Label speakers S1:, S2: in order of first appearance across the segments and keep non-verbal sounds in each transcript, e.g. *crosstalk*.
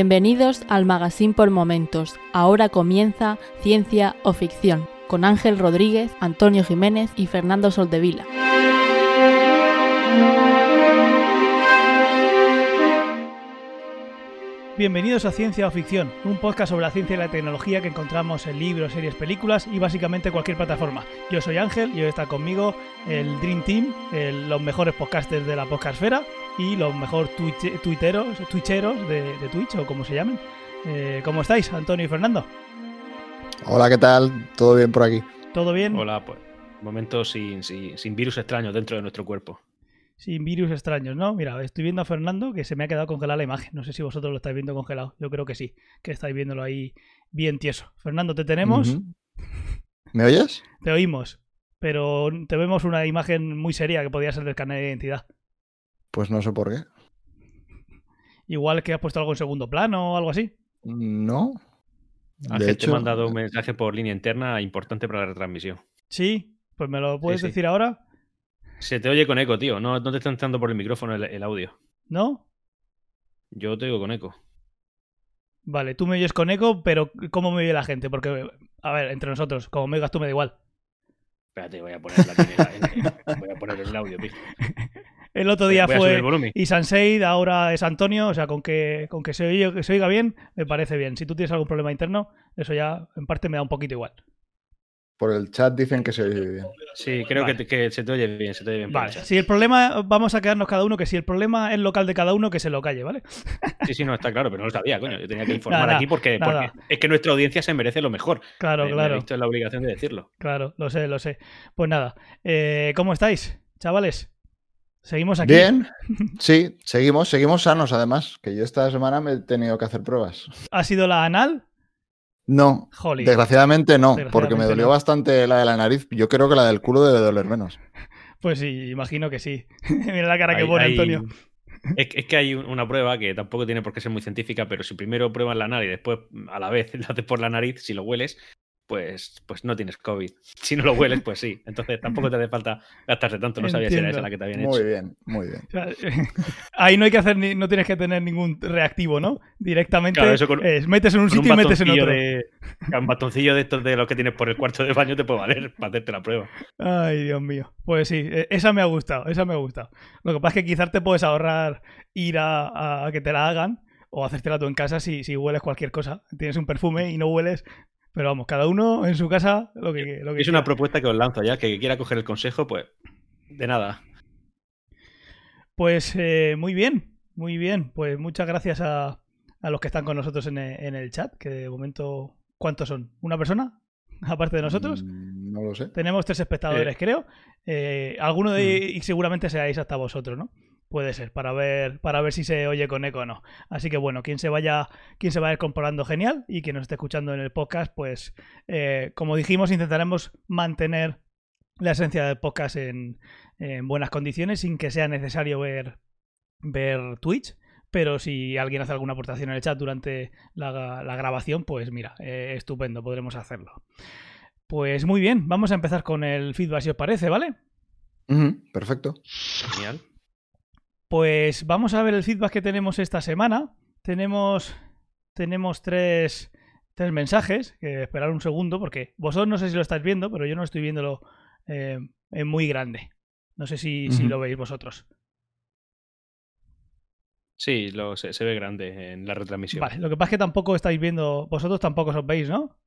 S1: Bienvenidos al Magazine por Momentos. Ahora comienza Ciencia o Ficción con Ángel Rodríguez, Antonio Jiménez y Fernando Soldevila.
S2: Bienvenidos a Ciencia o Ficción, un podcast sobre la ciencia y la tecnología que encontramos en libros, series, películas y básicamente cualquier plataforma. Yo soy Ángel y hoy está conmigo el Dream Team, los mejores podcasters de la podcastfera y los mejores tuite- tuiteros, twitcheros de, de Twitch o como se llamen. Eh, ¿Cómo estáis, Antonio y Fernando?
S3: Hola, ¿qué tal? ¿Todo bien por aquí?
S2: ¿Todo bien?
S4: Hola, pues. Momentos sin, sin, sin virus extraños dentro de nuestro cuerpo.
S2: Sin virus extraños, ¿no? Mira, estoy viendo a Fernando que se me ha quedado congelada la imagen. No sé si vosotros lo estáis viendo congelado. Yo creo que sí, que estáis viéndolo ahí bien tieso. Fernando, te tenemos.
S3: ¿Me oyes?
S2: te oímos, pero te vemos una imagen muy seria que podría ser del carnet de identidad.
S3: Pues no sé por qué.
S2: Igual que has puesto algo en segundo plano o algo así.
S3: No. De
S4: Ángel, te
S3: hecho,
S4: he mandado un mensaje por línea interna importante para la retransmisión.
S2: Sí, pues me lo puedes
S4: sí.
S2: decir ahora,
S4: Se te oye con eco, tío. No, no te está entrando por el micrófono el, el audio.
S2: ¿no?
S4: Yo te oigo con eco.
S2: Vale, tú me oyes con eco, pero ¿cómo me oye la gente? Porque, a ver, entre nosotros, como me oigas tú me da igual.
S4: Espérate, voy a poner la en- voy a poner el audio, tío. *laughs*
S2: El otro día fue y Sanseid, ahora es Antonio, o sea, con que, con que se, oye- que se oiga bien, me parece bien. Si tú tienes algún problema interno, eso ya en parte me da un poquito igual.
S3: por el chat dicen que se oye bien.
S4: Sí, creo
S2: Vale.
S4: que, se te oye bien, se te oye bien.
S2: Vale, si el problema, vamos a quedarnos cada uno, que si el problema es local de cada uno, que se lo calle, ¿vale? *laughs*
S4: Sí, sí, no, está claro, pero no lo sabía, coño. Yo tenía que informar
S2: Nada,
S4: aquí porque, es que nuestra audiencia se merece lo mejor.
S2: Claro,
S4: he
S2: claro,
S4: visto en la obligación de decirlo.
S2: claro, lo sé, lo sé. Pues nada, eh, ¿cómo estáis, chavales? ¿Seguimos aquí?
S3: Bien. Sí, seguimos, seguimos sanos además, que yo esta semana me he tenido que hacer pruebas.
S2: ¿Ha sido la anal?
S3: No,
S2: Jolín.
S3: desgraciadamente no, porque me dolió
S2: no.
S3: bastante la de la nariz. Yo creo que la del culo debe doler menos. *laughs*
S2: Pues sí, imagino que sí. *laughs* Mira la cara que pone
S4: hay-
S2: Antonio.
S4: Es, es que hay un- una prueba que tampoco tiene por qué ser muy científica, pero si primero pruebas la nariz y después a la vez *laughs* la haces por la nariz, si lo hueles, pues, pues no tienes COVID. Si no lo hueles, pues sí. Entonces tampoco te hace falta gastarse tanto. No sabía si era esa la que te habían
S3: Muy
S4: hecho.
S3: bien, muy bien.
S2: O sea, *laughs* ahí no hay que hacer ni, no tienes que tener ningún reactivo, ¿no? Directamente
S4: Claro, eso con-
S2: es, metes en un sitio y metes en otro.
S4: de- un bastoncillo de estos de los que tienes por el cuarto de baño te puede valer *laughs* para hacerte la prueba.
S2: Ay, Dios mío. Pues sí, eh, esa me ha gustado, esa me ha gustado. Lo que pasa es que quizás te puedes ahorrar ir a, a- a que te la hagan o hacértela tú en casa si, si hueles cualquier cosa. Tienes un perfume y no hueles, pero vamos, cada uno en su casa lo que, lo que
S4: Es una propuesta que os lanzo ya, que quiera coger el consejo, pues de nada.
S2: Pues eh, muy bien, muy bien. Pues muchas gracias a, a los que están con nosotros en el, en el chat, que de momento, ¿cuántos son? ¿Una persona? *laughs* Aparte de nosotros.
S3: Mm, No lo sé.
S2: Tenemos tres espectadores,
S4: Eh.
S2: creo. Eh, alguno de y seguramente seáis hasta vosotros, ¿no? Puede ser, para ver, para ver si se oye con eco o no. Así que bueno, quien se vaya, quien se vaya comprobando genial y quien nos esté escuchando en el podcast, pues eh, como dijimos, intentaremos mantener la esencia del podcast en, en buenas condiciones sin que sea necesario ver, ver Twitch. Pero si alguien hace alguna aportación en el chat durante la, la grabación, pues mira, eh, estupendo, podremos hacerlo. Pues muy bien, vamos a empezar con el feedback si os parece, ¿vale?
S3: Perfecto.
S4: Genial.
S2: Pues vamos a ver el feedback que tenemos esta semana. Tenemos, tenemos tres, tres mensajes. Que esperar un segundo, porque vosotros no sé si lo estáis viendo, pero yo no estoy viéndolo eh, en muy grande. No sé si, si lo veis vosotros.
S4: Sí, lo, se, se ve grande en la retransmisión.
S2: Vale, lo que pasa es que tampoco estáis viendo, vosotros tampoco os veis, ¿no?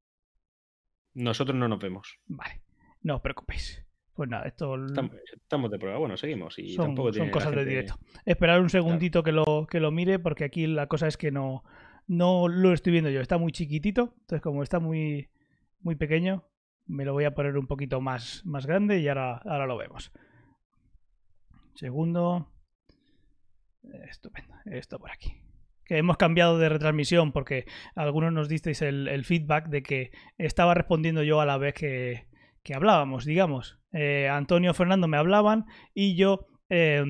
S4: Nosotros no nos vemos.
S2: Vale, no os preocupéis. Pues nada, esto
S4: Estamos, estamos de prueba. Bueno, seguimos. Y
S2: son,
S4: tampoco
S2: son cosas de directo. Esperar un segundito que, lo, que lo mire, porque aquí la cosa es que no, no lo estoy viendo yo. Está muy chiquitito, entonces como está muy, muy pequeño, me lo voy a poner un poquito más, más grande y ahora, ahora lo vemos. Segundo. Estupendo. Esto por aquí. Que hemos cambiado de retransmisión porque algunos nos disteis el, el feedback de que estaba respondiendo yo a la vez que, que hablábamos, digamos. Eh, Antonio Fernando me hablaban y yo eh,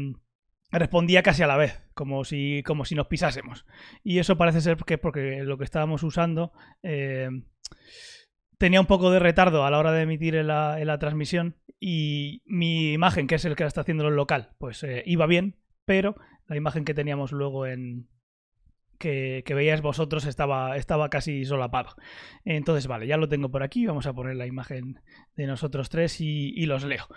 S2: respondía casi a la vez, como si, como si nos pisásemos. Y eso parece ser que porque lo que estábamos usando eh, tenía un poco de retardo a la hora de emitir en la, en la transmisión y mi imagen, que es el que está haciendo el local, pues eh, iba bien, pero la imagen que teníamos luego en, que, que veíais vosotros estaba, estaba casi solapado. Entonces, vale, ya lo tengo por aquí. Vamos a poner la imagen de nosotros tres y, y los leo.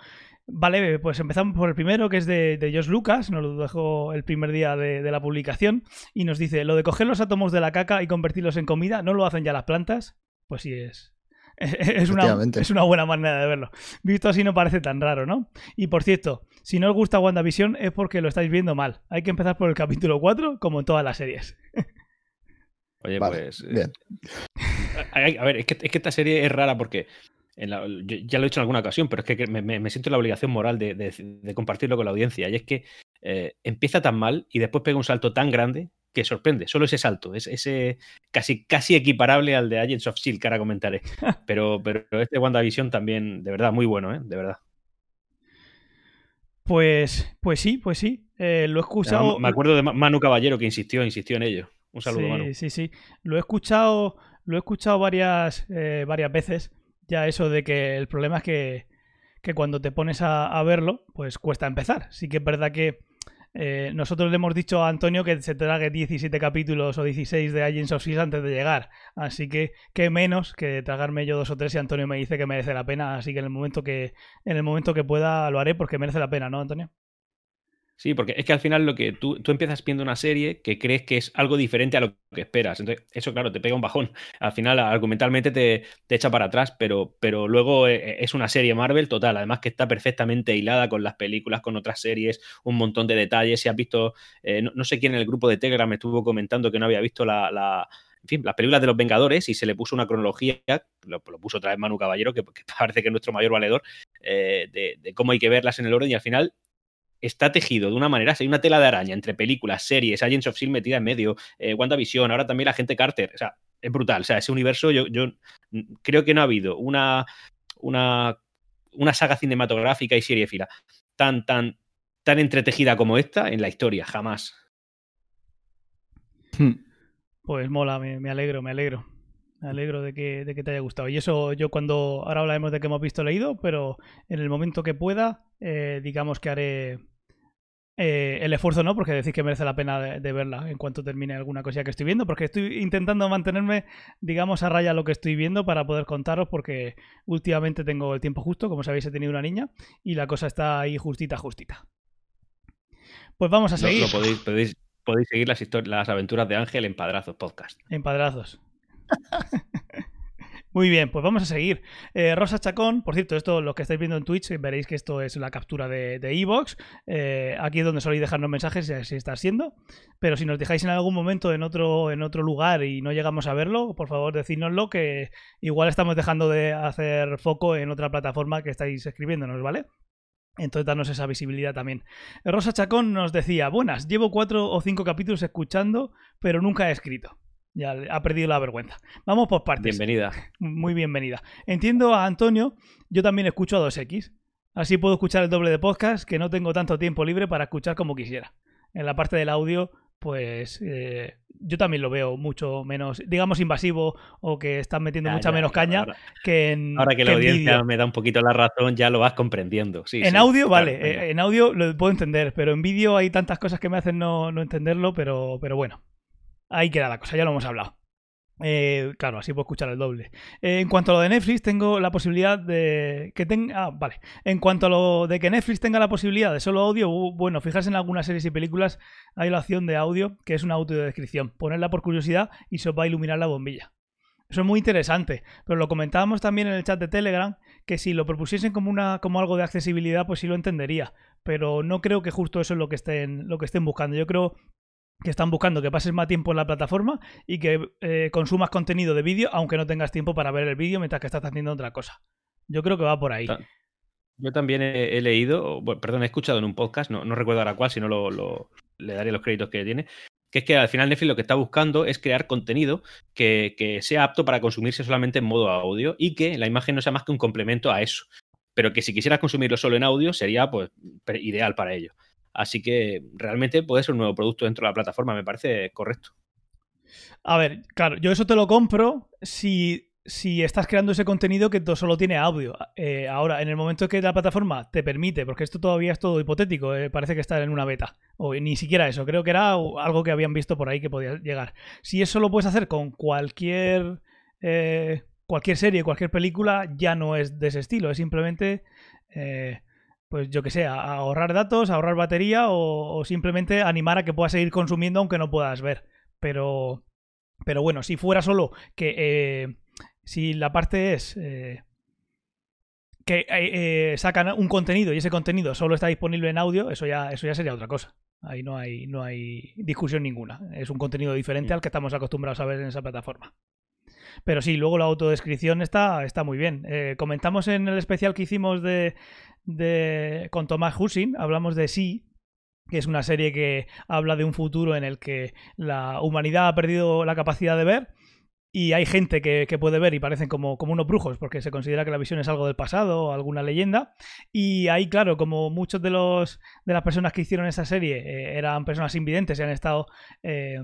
S2: Vale, pues empezamos por el primero, que es de, de Josh Lucas, nos lo dejó el primer día de, de, la publicación, y nos dice, lo de coger los átomos de la caca y convertirlos en comida, ¿no lo hacen ya las plantas? Pues sí, es, *laughs* es una, es una, buena manera de verlo. Visto así no parece tan raro, ¿no? Y por cierto, si no os gusta WandaVision es porque lo estáis viendo mal. Hay que empezar por el capítulo 4, como en todas las series. *laughs*
S4: Oye, vale, pues... Bien. A, ver, es que, es que esta serie es rara porque la, ya lo he dicho en alguna ocasión, pero es que me, me, me siento la obligación moral de, de, de, compartirlo con la audiencia. Y es que eh, empieza tan mal y después pega un salto tan grande que sorprende. Solo ese salto, es ese casi, casi equiparable al de Agents of Shield, que ahora comentaré. *laughs* Pero, pero este WandaVision también, de verdad, muy bueno, ¿eh? De verdad.
S2: Pues, pues sí, pues sí. Eh, lo he escuchado.
S4: Me acuerdo de Manu Caballero que insistió, insistió en ello. Un saludo,
S2: sí,
S4: Manu.
S2: Sí, sí. Lo he escuchado, lo he escuchado varias, eh, varias veces. Ya eso de que el problema es que, que cuando te pones a, a, verlo, pues cuesta empezar. Sí que es verdad que eh, nosotros le hemos dicho a Antonio que se trague 17 capítulos o 16 de Agents of S.H.I.E.L.D. antes de llegar. Así que, qué menos que tragarme yo dos o tres y Antonio me dice que merece la pena. Así que en el momento que, en el momento que pueda lo haré porque merece la pena, ¿no, Antonio?
S4: Sí, porque es que al final lo que tú, tú, empiezas viendo una serie que crees que es algo diferente a lo que esperas. Entonces, eso, claro, te pega un bajón. Al final, argumentalmente te, te echa para atrás, pero, pero luego eh, es una serie Marvel total. Además, que está perfectamente hilada con las películas, con otras series, un montón de detalles. Si has visto, eh, no, no, sé quién en el grupo de Telegram me estuvo comentando que no había visto la, la en fin, las películas de los Vengadores y se le puso una cronología, lo, puso otra vez Manu Caballero, que, que, *laughs* parece que es nuestro mayor valedor, eh, de, de, cómo hay que verlas en el orden y al final está tejido de una manera, hay una tela de araña entre películas, series, Agents of S.H.I.E.L.D. metida en medio, eh, WandaVision, ahora también la gente Carter, o sea, es brutal, o sea, ese universo yo, yo creo que no ha habido una, una, una saga cinematográfica y serie fila tan, tan, tan entretejida como esta en la historia, jamás.
S2: Pues mola, me, me alegro, me alegro. Me alegro de que, de que, te haya gustado. Y eso yo cuando, ahora hablaremos de que hemos visto leído, pero en el momento que pueda, eh, digamos que haré eh, el esfuerzo, ¿no? Porque decir que merece la pena de, de, verla en cuanto termine alguna cosilla que estoy viendo, porque estoy intentando mantenerme, digamos, a raya lo que estoy viendo para poder contaros, porque últimamente tengo el tiempo justo, como sabéis he tenido una niña, y la cosa está ahí justita, justita. Pues vamos a seguir.
S4: Lo, lo podéis, podéis, podéis, seguir las, las aventuras de Ángel en Padrazos Podcast.
S2: En Padrazos. *laughs* Muy bien, pues vamos a seguir. Eh, Rosa Chacón, por cierto, esto lo que estáis viendo en Twitch, veréis que esto es la captura de Evox. Eh, aquí es donde soléis dejarnos mensajes si está siendo. Pero si nos dejáis en algún momento en otro, en otro lugar y no llegamos a verlo, por favor decídnoslo, que igual estamos dejando de hacer foco en otra plataforma que estáis escribiéndonos, ¿vale? Entonces, danos esa visibilidad también. Rosa Chacón nos decía: Buenas, llevo cuatro o cinco capítulos escuchando, pero nunca he escrito. Ya ha perdido la vergüenza. Vamos por partes.
S4: Bienvenida.
S2: Muy bienvenida. Entiendo a Antonio, yo también escucho a 2X. Así puedo escuchar el doble de podcast, que no tengo tanto tiempo libre para escuchar como quisiera. En la parte del audio, pues eh, yo también lo veo mucho menos, digamos, invasivo o que están metiendo ya, mucha ya, menos caña
S4: ahora,
S2: que en.
S4: Ahora que, que la audiencia me da un poquito la razón, ya lo vas comprendiendo. Sí,
S2: en
S4: sí,
S2: audio, claro, vale, eh, en audio lo puedo entender, pero en vídeo hay tantas cosas que me hacen no, no entenderlo, pero, pero bueno. Ahí queda la cosa, ya lo hemos hablado. Eh, claro, así puedo escuchar el doble. Eh, en cuanto a lo de Netflix, tengo la posibilidad de que tenga. Ah, vale. En cuanto a lo de que Netflix tenga la posibilidad de solo audio, bueno, fijarse en algunas series y películas, hay la opción de audio, que es una audiodescripción. Ponerla por curiosidad y se os va a iluminar la bombilla. Eso es muy interesante, pero lo comentábamos también en el chat de Telegram, que si lo propusiesen como, una, como algo de accesibilidad, pues sí lo entendería. Pero no creo que justo eso es lo que estén, lo que estén buscando. Yo creo que están buscando que pases más tiempo en la plataforma y que eh, consumas contenido de vídeo aunque no tengas tiempo para ver el vídeo mientras que estás haciendo otra cosa. Yo creo que va por ahí.
S4: Yo también he, leído, bueno, perdón, he escuchado en un podcast, no, recuerdo ahora cuál, si no lo, lo, le daré los créditos que tiene, que es que al final Netflix lo que está buscando es crear contenido que, que sea apto para consumirse solamente en modo audio y que la imagen no sea más que un complemento a eso. Pero que si quisieras consumirlo solo en audio sería pues ideal para ello. Así que realmente puede ser un nuevo producto dentro de la plataforma, me parece correcto.
S2: A ver, claro, yo eso te lo compro si si estás creando ese contenido que solo tiene audio. Eh, ahora, en el momento que la plataforma te permite, porque esto todavía es todo hipotético, eh, parece que está en una beta, o ni siquiera eso, creo que era algo que habían visto por ahí que podía llegar. Si eso lo puedes hacer con cualquier, eh, cualquier serie, cualquier película, ya no es de ese estilo, es simplemente, pues yo que sé, ahorrar datos, ahorrar batería o, o simplemente animar a que puedas seguir consumiendo aunque no puedas ver. Pero, pero bueno, si fuera solo que si la parte es eh, que eh, eh, sacan un contenido y ese contenido solo está disponible en audio, eso ya, eso ya sería otra cosa. Ahí no hay, no hay discusión ninguna. Es un contenido diferente al que estamos acostumbrados a ver en esa plataforma. Pero sí, luego la autodescripción está, está muy bien. comentamos en el especial que hicimos de, de con Tomás Husin, hablamos de sí, que es una serie que habla de un futuro en el que la humanidad ha perdido la capacidad de ver y hay gente que, puede ver y parecen como, como, unos brujos porque se considera que la visión es algo del pasado o alguna leyenda. Y ahí, claro, como muchos de los de las personas que hicieron esa serie eh, eran personas invidentes y han estado eh,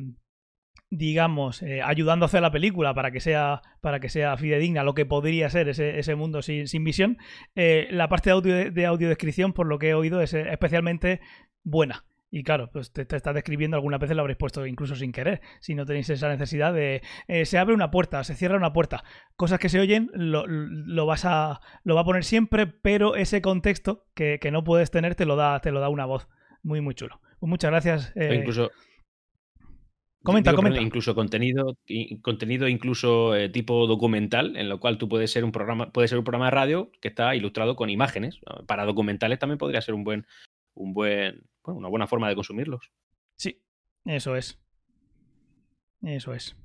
S2: digamos, eh, ayudando a hacer la película para que sea, para que sea fidedigna lo que podría ser ese, ese mundo sin, sin visión, la parte de, audio, de audiodescripción, por lo que he oído, es especialmente buena. Y claro, pues te, está describiendo algunas veces lo habréis puesto incluso sin querer, si no tenéis esa necesidad de eh, se abre una puerta, se cierra una puerta, cosas que se oyen lo, lo, vas a lo va a poner siempre, pero ese contexto que, no puedes tener te lo da te lo da una voz muy muy chulo. Pues muchas gracias.
S4: Eh, incluso
S2: Comenta, comenta.
S4: incluso contenido, contenido incluso eh, tipo documental, en lo cual tú puedes ser un programa, puede ser un programa de radio que está ilustrado con imágenes. Para documentales también podría ser un buen, un buen, una buena forma de consumirlos.
S2: Sí, eso es. Eso es.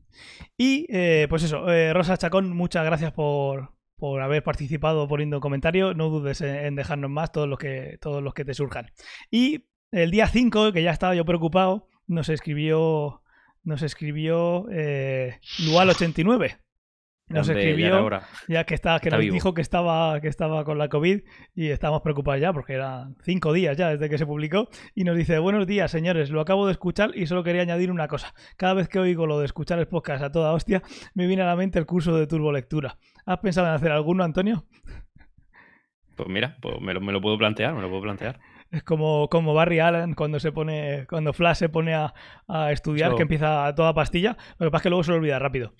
S2: Y eh, pues eso, eh, Rosa Chacón, muchas gracias por, por haber participado poniendo un comentario. No dudes en, dejarnos más todos los que, todos los que te surjan. Y el día 5, que ya estaba yo preocupado, nos escribió. Nos escribió eh, Lual89. Nos escribió ya, que está, que nos dijo que estaba, que estaba con la COVID y estábamos preocupados ya porque eran cinco días ya desde que se publicó y nos dice buenos días señores, lo acabo de escuchar y solo quería añadir una cosa. Cada vez que oigo lo de escuchar el podcast a toda hostia, me viene a la mente el curso de turbolectura. ¿Has pensado en hacer alguno, Antonio?
S4: Pues mira, pues me, lo, puedo plantear, me lo puedo plantear.
S2: Es como, como Barry Allen cuando se pone, cuando Flash se pone a, estudiar, que empieza a toda pastilla, lo que pasa es que luego se lo olvida rápido.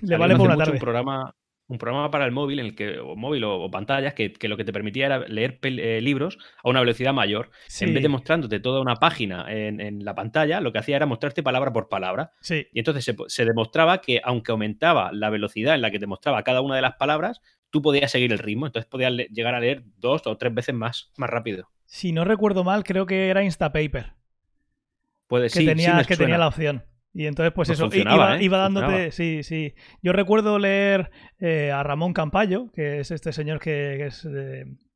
S2: Le vale por una tarde.
S4: Un programa, un programa para el móvil, en el que, o móvil o, pantallas, que, lo que te permitía era leer eh, libros a una velocidad mayor. En vez de mostrándote toda una página en, la pantalla, lo que hacía era mostrarte palabra por palabra. Y entonces se, demostraba que, aunque aumentaba la velocidad en la que te mostraba cada una de las palabras, tú podías seguir el ritmo. Entonces podías llegar a leer dos o tres veces más, más rápido.
S2: Si no recuerdo mal, creo que era Instapaper.
S4: Puede
S2: que tenía, que tenía la opción. Y entonces, pues, eso, iba, ¿eh? iba dándote. Sí, sí. Yo recuerdo leer eh, a Ramón Campayo, que es este señor que, es.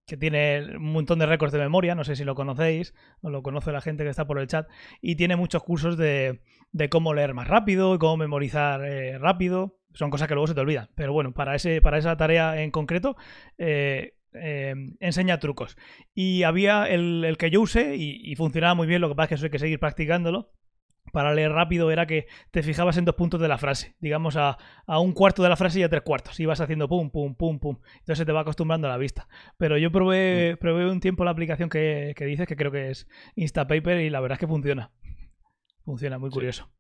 S2: que tiene un montón de récords de memoria, no sé si lo conocéis o lo conoce la gente que está por el chat, y tiene muchos cursos de, de cómo leer más rápido, cómo memorizar eh, rápido, son cosas que luego se te olvidan, pero bueno, para, ese, para esa tarea en concreto enseña trucos. Y había el, que yo usé y, y, funcionaba muy bien, lo que pasa es que eso hay que seguir practicándolo, para leer rápido era que te fijabas en dos puntos de la frase, digamos a, un cuarto de la frase y a tres cuartos, ibas haciendo pum, pum, pum, pum, entonces se te va acostumbrando a la vista. Pero yo probé, mm. probé un tiempo la aplicación que, que dices, que creo que es Instapaper, y la verdad es que funciona. Funciona, muy curioso.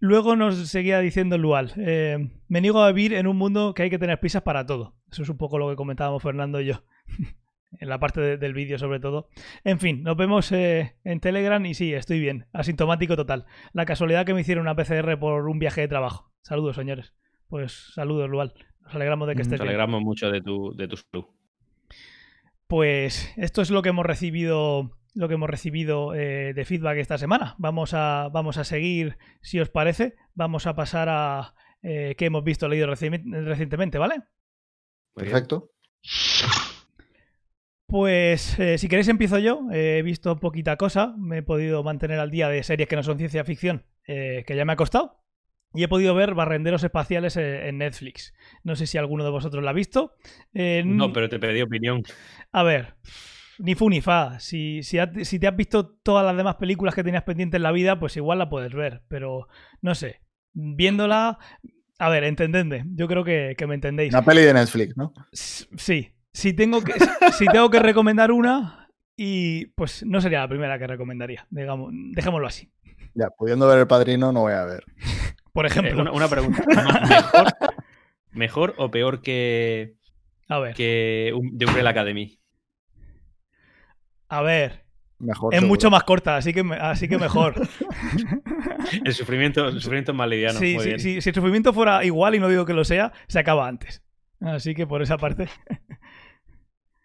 S2: Luego nos seguía diciendo Lual, eh, me niego a vivir en un mundo que hay que tener prisas para todo. Eso es un poco lo que comentábamos Fernando y yo. *laughs* en la parte del vídeo sobre todo. En fin, nos vemos eh, en Telegram y sí, estoy bien, asintomático total. La casualidad que me hicieron una PCR por un viaje de trabajo. Saludos, señores. Pues saludos, Lual. Nos alegramos de que estés
S4: Nos alegramos mucho de tu, de tu salud.
S2: Pues esto es lo que hemos recibido lo que hemos recibido eh, de feedback esta semana. Vamos a, vamos a seguir, si os parece, vamos a pasar a eh, qué hemos visto leído recientemente, ¿vale?
S3: Perfecto.
S2: Pues eh, si queréis empiezo yo. he visto poquita cosa. Me he podido mantener al día de series que no son ciencia ficción, eh, que ya me ha costado. Y he podido ver Barrenderos Espaciales eh, en Netflix. No sé si alguno de vosotros la ha visto.
S4: no, pero te pedí opinión.
S2: A ver, ni fu ni fa. Si, si, si te has visto todas las demás películas que tenías pendientes en la vida, pues igual la puedes ver. Pero no sé. Viéndola, A ver, entendedme. Yo creo que, que me entendéis.
S3: Una peli de Netflix, ¿no?
S2: Sí. Si tengo que, si tengo que recomendar una, y pues no sería la primera que recomendaría. Digamos, dejémoslo así.
S3: Ya, pudiendo ver el padrino, no voy a ver. *laughs*
S2: Por
S4: Eh,
S2: ejemplo.
S4: una, una pregunta. ¿Mejor, mejor o peor que,
S2: A ver.
S4: que un- The Umbrella Academy?
S2: A ver.
S3: Mejor.
S2: Es
S3: seguro.
S2: mucho más corta, así que, así que mejor. *laughs*
S4: El sufrimiento, el sufrimiento es más liviano.
S2: Sí,
S4: muy
S2: sí,
S4: bien.
S2: sí, si el sufrimiento fuera igual, y no digo que lo sea, se acaba antes. Así que por esa parte.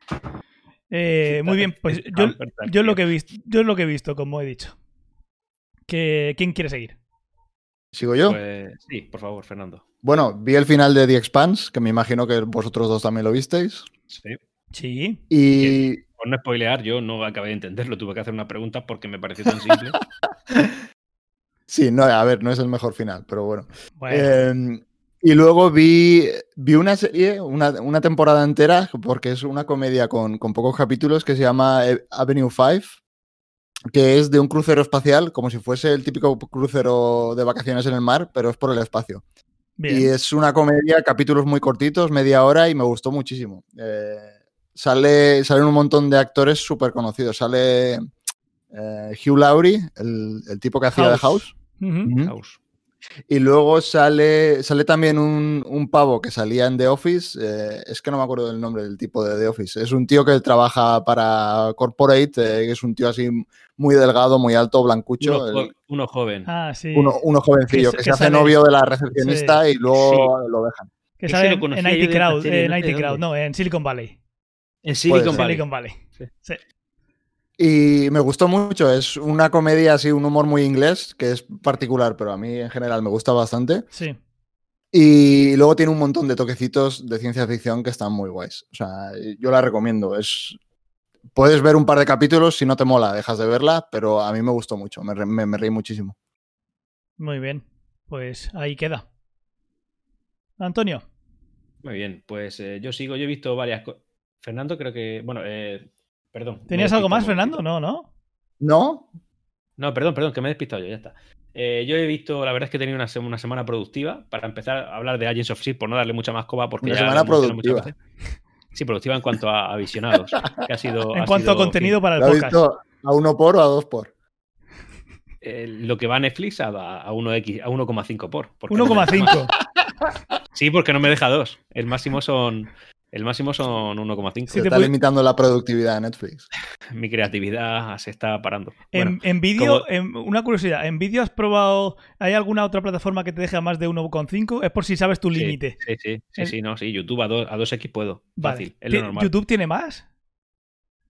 S2: *laughs* Eh, muy bien, pues *laughs* yo, yo es lo que he visto, yo es lo que he visto, como he dicho. Que, ¿Quién quiere seguir?
S3: ¿Sigo yo?
S4: Pues, sí, por favor, Fernando.
S3: Bueno, vi el final de The Expanse, que me imagino que vosotros dos también lo visteis.
S4: Sí.
S2: Sí.
S3: Y
S4: Por no spoilear, yo no acabé de entenderlo. Tuve que hacer una pregunta porque me pareció tan simple. *laughs*
S3: sí, no, a ver, no es el mejor final, pero bueno.
S2: Bueno,
S3: Eh, y luego vi, vi una serie, una, una temporada entera, porque es una comedia con, con pocos capítulos que se llama eh, Avenue 5, que es de un crucero espacial, como si fuese el típico crucero de vacaciones en el mar, pero es por el espacio.
S2: bien.
S3: Y es una comedia, capítulos muy cortitos, media hora, y me gustó muchísimo. Eh, sale, salen un montón de actores súper conocidos. Sale eh, Hugh Laurie, el, el tipo que hacía de
S2: House.
S3: House. Y luego sale, sale también un, un pavo que salía en The Office. eh, es que no me acuerdo del nombre del tipo de The Office. Es un tío que trabaja para Corporate, eh, que es un tío así muy delgado, muy alto, blancucho.
S4: Uno,
S3: el-
S4: jo- uno joven.
S2: Ah, sí.
S3: uno, uno jovencillo
S2: que
S3: que,
S2: se-
S3: hace
S2: sale-
S3: novio de la recepcionista y luego lo dejan.
S2: que sale en, en IT Crowd, en IT Crowd, no, en Silicon Valley.
S4: En Silicon. Valley.
S2: Silicon Valley.
S4: Sí.
S2: Sí.
S3: Y me gustó mucho. Es una comedia así, un humor muy inglés, que es particular, pero a mí en general me gusta bastante.
S2: Sí.
S3: Y luego tiene un montón de toquecitos de ciencia ficción que están muy guays. O sea, yo la recomiendo. Es... Puedes ver un par de capítulos, si no te mola, dejas de verla, pero a mí me gustó mucho, me, re- me- me reí muchísimo.
S2: Muy bien. Pues ahí queda. Antonio.
S4: Muy bien, pues eh, yo sigo. Yo he visto varias cosas. Fernando, creo que. Bueno, eh, perdón.
S2: ¿Tenías algo más, Fernando? No, ¿no?
S3: ¿No?
S4: No, perdón, perdón, que me he despistado yo, ya está. Eh, yo he visto, la verdad es que he tenido una, una semana productiva para empezar a hablar de Agents of S.H.I.E.L.D. por no darle mucha más coba porque
S3: Una
S4: ya
S3: semana productiva.
S4: Sí, productiva en cuanto a, a visionados. que ha sido, *laughs*
S2: En
S4: ha
S2: cuanto a contenido
S4: en
S2: para el
S3: ¿Lo
S2: podcast.
S3: visto a uno por o a dos por?
S4: eh, lo que va a Netflix a, a 1X, a 1,5 por. porque no me deja
S2: 1,5.
S4: más. Sí, porque no me deja dos. El máximo son. El máximo son 1,5.
S2: Sí,
S3: Se
S2: te
S3: está
S2: puede-
S3: limitando la productividad de Netflix. *laughs*
S4: Mi creatividad se está parando.
S2: En,
S4: Bueno,
S2: en vídeo,
S4: como-
S2: una curiosidad, ¿en vídeo has probado, hay alguna otra plataforma que te deje a más de 1,5? Es por si sabes tu
S4: sí,
S2: límite.
S4: Sí, sí, sí, sí, no, sí. YouTube a, dos- a 2X puedo.
S2: Vale.
S4: Fácil, es lo
S2: ¿Ti-
S4: normal.
S2: ¿YouTube tiene más?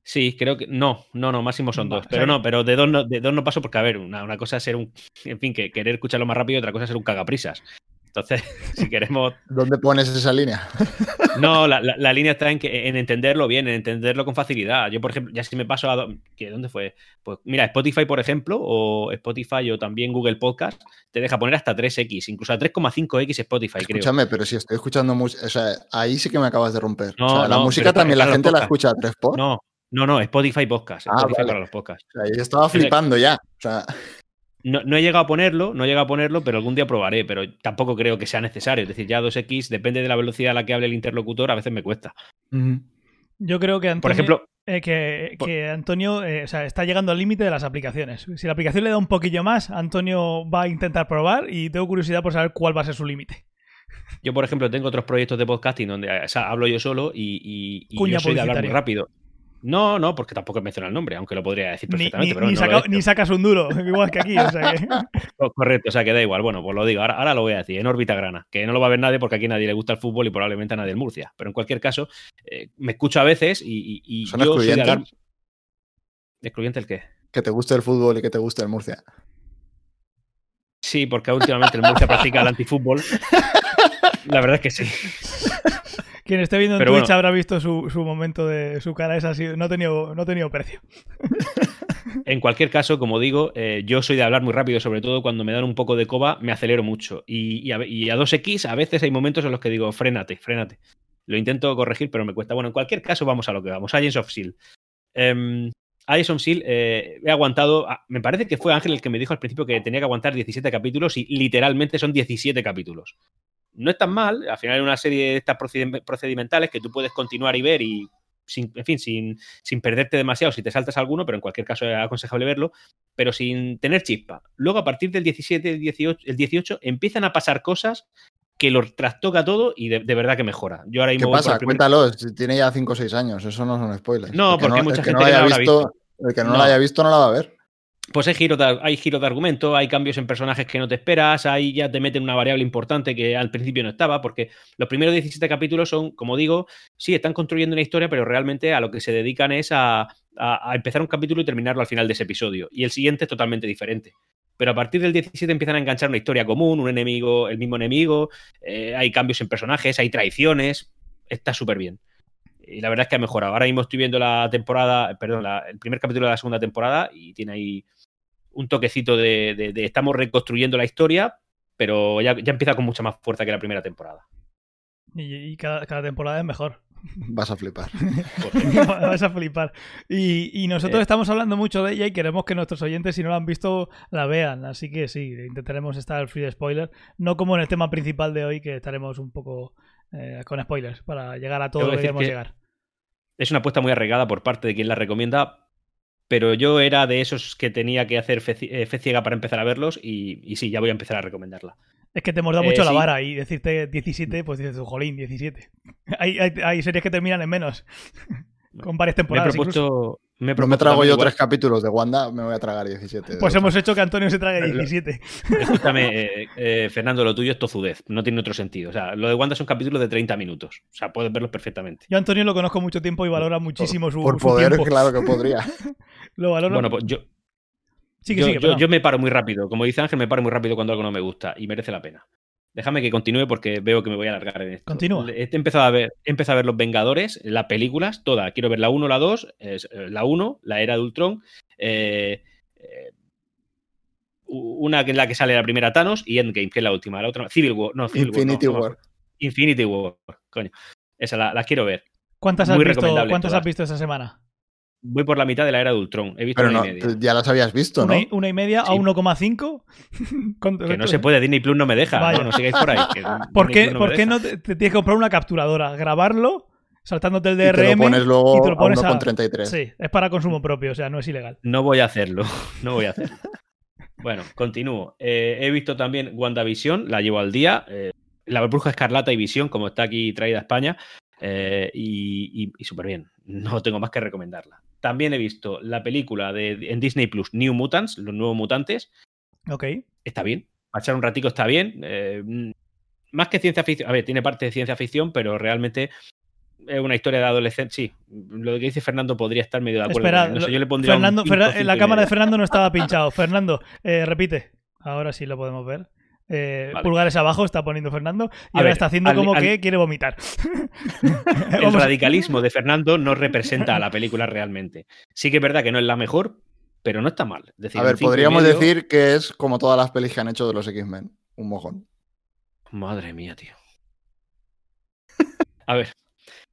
S4: Sí, creo que. No, no, no, máximo son dos. Pero no, pero de dos no, de dos no paso porque, a ver, una, una cosa es ser un. En fin, que querer escucharlo más rápido y otra cosa es ser un cagaprisas. Entonces, *laughs* si queremos.
S3: ¿Dónde pones esa línea? *laughs*
S4: No, la, la- la línea está en, que, en entenderlo bien, en entenderlo con facilidad. Yo, por ejemplo, ya si me paso a. ¿qué, ¿Dónde fue? Pues mira, Spotify, por ejemplo, o Spotify o también Google Podcast, te deja poner hasta 3X, incluso a 3,5X Spotify, creo.
S3: Escúchame, pero si estoy escuchando música, o sea, ahí sí que me acabas de romper.
S4: No,
S3: o sea, la
S4: no,
S3: música
S4: pero
S3: también la gente la escucha a tres por.
S4: No, no, no, Spotify Podcast.
S3: Ah,
S4: Spotify
S3: vale.
S4: para los podcasts.
S3: O sea, yo estaba flipando ya. O sea,
S4: No, no he llegado a ponerlo, no he llegado a ponerlo, pero algún día probaré, pero tampoco creo que sea necesario. Es decir, ya 2X, depende de la velocidad a la que hable el interlocutor, a veces me cuesta.
S2: Yo creo que Antonio,
S4: Por ejemplo,
S2: eh, que,
S4: por-
S2: que Antonio eh, o sea, está llegando al límite de las aplicaciones. Si la aplicación le da un poquillo más, Antonio va a intentar probar y tengo curiosidad por saber cuál va a ser su límite.
S4: yo, por ejemplo, tengo otros proyectos de podcasting donde o sea, hablo yo solo y, y- y yo soy de hablar muy rápido. No, no, porque tampoco menciona el nombre, aunque lo podría decir
S2: Ni,
S4: perfectamente.
S2: ni-
S4: pero
S2: ni
S4: no
S2: saca- ni sacas un duro, *laughs* igual que aquí. O sea que- *laughs*
S4: Co- Correcto, o sea que da igual. Bueno, pues lo digo, ahora, ahora lo voy a decir, en órbita grana, que no lo va a ver nadie porque aquí a nadie le gusta el fútbol y probablemente a nadie el Murcia. Pero en cualquier caso, eh, me escucho a veces y, y- y
S3: ¿Son
S4: yo soy de
S3: excluyentes?
S4: ¿Excluyente el qué?
S3: que te guste el fútbol y que te guste el Murcia.
S4: Sí, porque últimamente el Murcia practica el antifútbol. *laughs* La verdad es que sí.
S2: Quien esté viendo en
S4: Pero
S2: Twitch
S4: bueno.
S2: habrá visto su, su momento de su cara. Es así, no ha tenido, no ha tenido precio. *laughs*
S4: En cualquier caso, como digo, eh, yo soy de hablar muy rápido, sobre todo cuando me dan un poco de coba, me acelero mucho. Y, y a, y a 2X a veces hay momentos en los que digo, frénate, frénate. Lo intento corregir, pero me cuesta. Bueno, en cualquier caso, vamos a lo que vamos. Agents of S.H.I.E.L.D. Em, Agents of S.H.I.E.L.D. eh, he aguantado, ah, me parece que fue Ángel el que me dijo al principio que tenía que aguantar 17 capítulos y literalmente son 17 capítulos. No es tan mal. Al final es una serie de estas procedimentales que tú puedes continuar y ver y sin, en fin, sin, sin, perderte demasiado si te saltas alguno, pero en cualquier caso es aconsejable verlo, pero sin tener chispa. Luego, a partir del 17, el 18, el 18 empiezan a pasar cosas que lo trastoca todo y de, verdad que mejora. Yo ahora
S3: ¿Qué pasa? Cuéntalo, tiene ya 5 o 6 años, eso no son spoilers.
S4: No, porque hay mucha gente
S3: que no, visto, El que no, lo haya visto no la va a ver
S4: pues hay giro, de, hay giro de argumento, hay cambios en personajes que no te esperas, ahí ya te meten una variable importante que al principio no estaba, porque los primeros 17 capítulos son, como digo, sí, están construyendo una historia, pero realmente a lo que se dedican es a, empezar un capítulo y terminarlo al final de ese episodio. Y el siguiente es totalmente diferente. Pero a partir del 17 empiezan a enganchar una historia común, un enemigo, el mismo enemigo, eh, hay cambios en personajes, hay traiciones, está súper bien y la verdad es que ha mejorado. Ahora mismo estoy viendo la temporada, perdón, el primer capítulo de la segunda temporada y tiene ahí un toquecito de, estamos reconstruyendo la historia, pero ya, empieza con mucha más fuerza que la primera temporada.
S2: Y, cada, temporada es mejor.
S3: Vas a flipar. *laughs*
S2: Vas a flipar. Y, nosotros eh. estamos hablando mucho de ella y queremos que nuestros oyentes, si no la han visto, la vean. Así que sí, intentaremos estar free de spoiler. No como en el tema principal de hoy, que estaremos un poco eh, con spoilers para llegar a todo lo que queremos llegar.
S4: Es una apuesta muy arraigada por parte de quien la recomienda, pero yo era de esos que tenía que hacer fe, eh, ciega para empezar a verlos y, sí, ya voy a empezar a recomendarla.
S2: Es que te hemos dado mucho eh, la vara y decirte 17, pues dices, jolín, 17. *laughs* hay, hay, series que terminan en menos. *laughs* Con varias temporadas.
S3: Me he propuesto, me, me, trago yo tres capítulos de Wanda, me voy a tragar 17.
S2: Pues hemos hecho que Antonio se trague 17.
S4: Escúchame, eh, Fernando, lo tuyo es tozudez, no tiene otro sentido. O sea, lo de Wanda son capítulos de 30 minutos. O sea, puedes verlos perfectamente.
S2: Yo Antonio lo conozco mucho tiempo y valora muchísimo su,
S3: por poder, claro que podría. *laughs*
S2: lo valora.
S4: Bueno, pues yo, yo, me paro muy rápido. Como dice Ángel, me paro muy rápido cuando algo no me gusta y merece la pena. Déjame que continúe porque veo que me voy a alargar en esto.
S2: Continúa.
S4: He empezado a ver, he empezado a ver Los Vengadores, las películas, todas. Quiero ver la 1, la 2, eh, la 1, la era de Ultron, eh, eh, una que es la que sale la primera Thanos y Endgame, que es la última, la otra Civil War, no, Civil
S3: Infinity War.
S4: Infinity War, coño. Esa la, quiero ver.
S2: ¿Cuántas, has visto, ¿cuántas has visto esta semana?
S4: Voy por la mitad de la era de Ultron. He visto
S3: Pero
S4: una
S3: no,
S4: y media.
S3: ya las habías visto, ¿no?
S2: Una, y media a 1,5. *laughs*
S4: que no se puede, Disney Plus no me deja. No, no sigáis por ahí. *laughs*
S2: ¿Por qué, no, ¿por qué no te, tienes que comprar una capturadora? Grabarlo, saltándote el DRM.
S3: Y te lo pones luego y te lo pones a 1,33.
S2: Sí, es para consumo propio, o sea, no es ilegal.
S4: No voy a hacerlo. *laughs* No voy a hacerlo. bueno, continúo. Eh, he visto también WandaVision, la llevo al día. Eh, la Bruja Escarlata y Visión, como está aquí traída a España. Eh, y, y súper bien. No tengo más que recomendarla. También he visto la película de, en Disney Plus, New Mutants, los nuevos mutantes.
S2: Ok.
S4: Está bien. Para echar un ratico está bien. Eh, más que ciencia ficción. A ver, tiene parte de ciencia ficción, pero realmente es una historia de adolescente. Sí, lo que dice Fernando podría estar medio de acuerdo.
S2: Espera, yo le pondría Fernando, la cámara de Fernando no estaba pinchado. Fernando, eh, repite. Ahora sí lo podemos ver. Eh, pulgares abajo está poniendo Fernando y ahora está haciendo como que quiere vomitar. *laughs*
S4: el radicalismo de Fernando no representa a la película realmente. Sí que es verdad que no es la mejor, pero no está mal.
S3: a ver, podríamos decir que es como todas las pelis que han hecho de los X-Men. Un mojón.
S4: Madre mía, tío. A ver,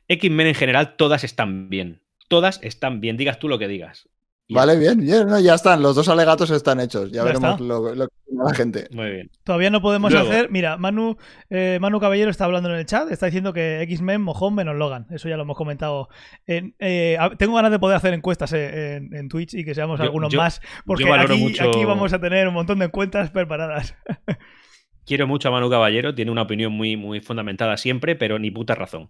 S4: X-Men en general todas están bien. Todas están bien, digas tú lo que digas.
S3: Vale, bien, ya están, los dos alegatos están hechos, ya, veremos lo, que la gente.
S4: Muy bien.
S2: Todavía no podemos hacer, mira, Manu, eh, Manu Caballero está hablando en el chat, está diciendo que X-Men mojón menos Logan, eso ya lo hemos comentado. Eh, tengo ganas de poder hacer encuestas eh, en, Twitch y que seamos algunos más, porque aquí, aquí vamos a tener un montón de encuestas preparadas. *laughs*
S4: Quiero mucho a Manu Caballero, tiene una opinión muy, muy fundamentada siempre, pero ni puta razón.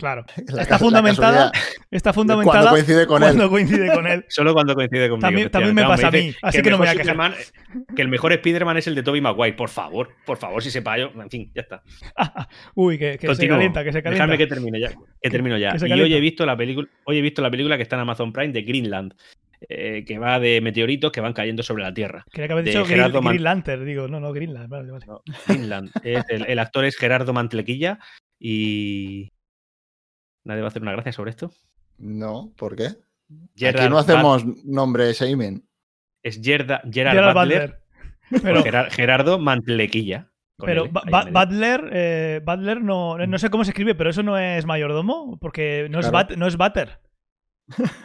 S2: Claro. *laughs* está fundamentada. Está fundamentada
S3: cuando coincide con
S2: él. Coincide con él. *laughs*
S4: Solo cuando coincide conmigo.
S2: También, me pasa a mí. Así que, no me voy a quejar.
S4: que el mejor Spider-Man es el de Tobey Maguire. Por favor, por favor, si sepa yo. En fin, ya está. *laughs*
S2: Uy, que, se calienta, que se calienta.
S4: Déjame que termine ya. Que termino ya. y hoy he visto la película. Hoy he visto la película que está en Amazon Prime de Greenland. Eh, que va de meteoritos que van cayendo sobre la Tierra.
S2: Quería que habéis dicho Gerardo Green, Lantern, digo, no, no, Greenland. Vale, vale.
S4: Greenland. el, el, actor es Gerardo Mantlequilla y, ¿Nadie va a hacer una gracia sobre esto?
S3: No, ¿por qué? Aquí no hacemos nombre Seimen.
S4: Es Gerard, Butler, Pero, Gerardo Mantlequilla.
S2: Pero Butler, eh, Butler no, no sé cómo se escribe, pero eso no es mayordomo, porque no es, no es Butter.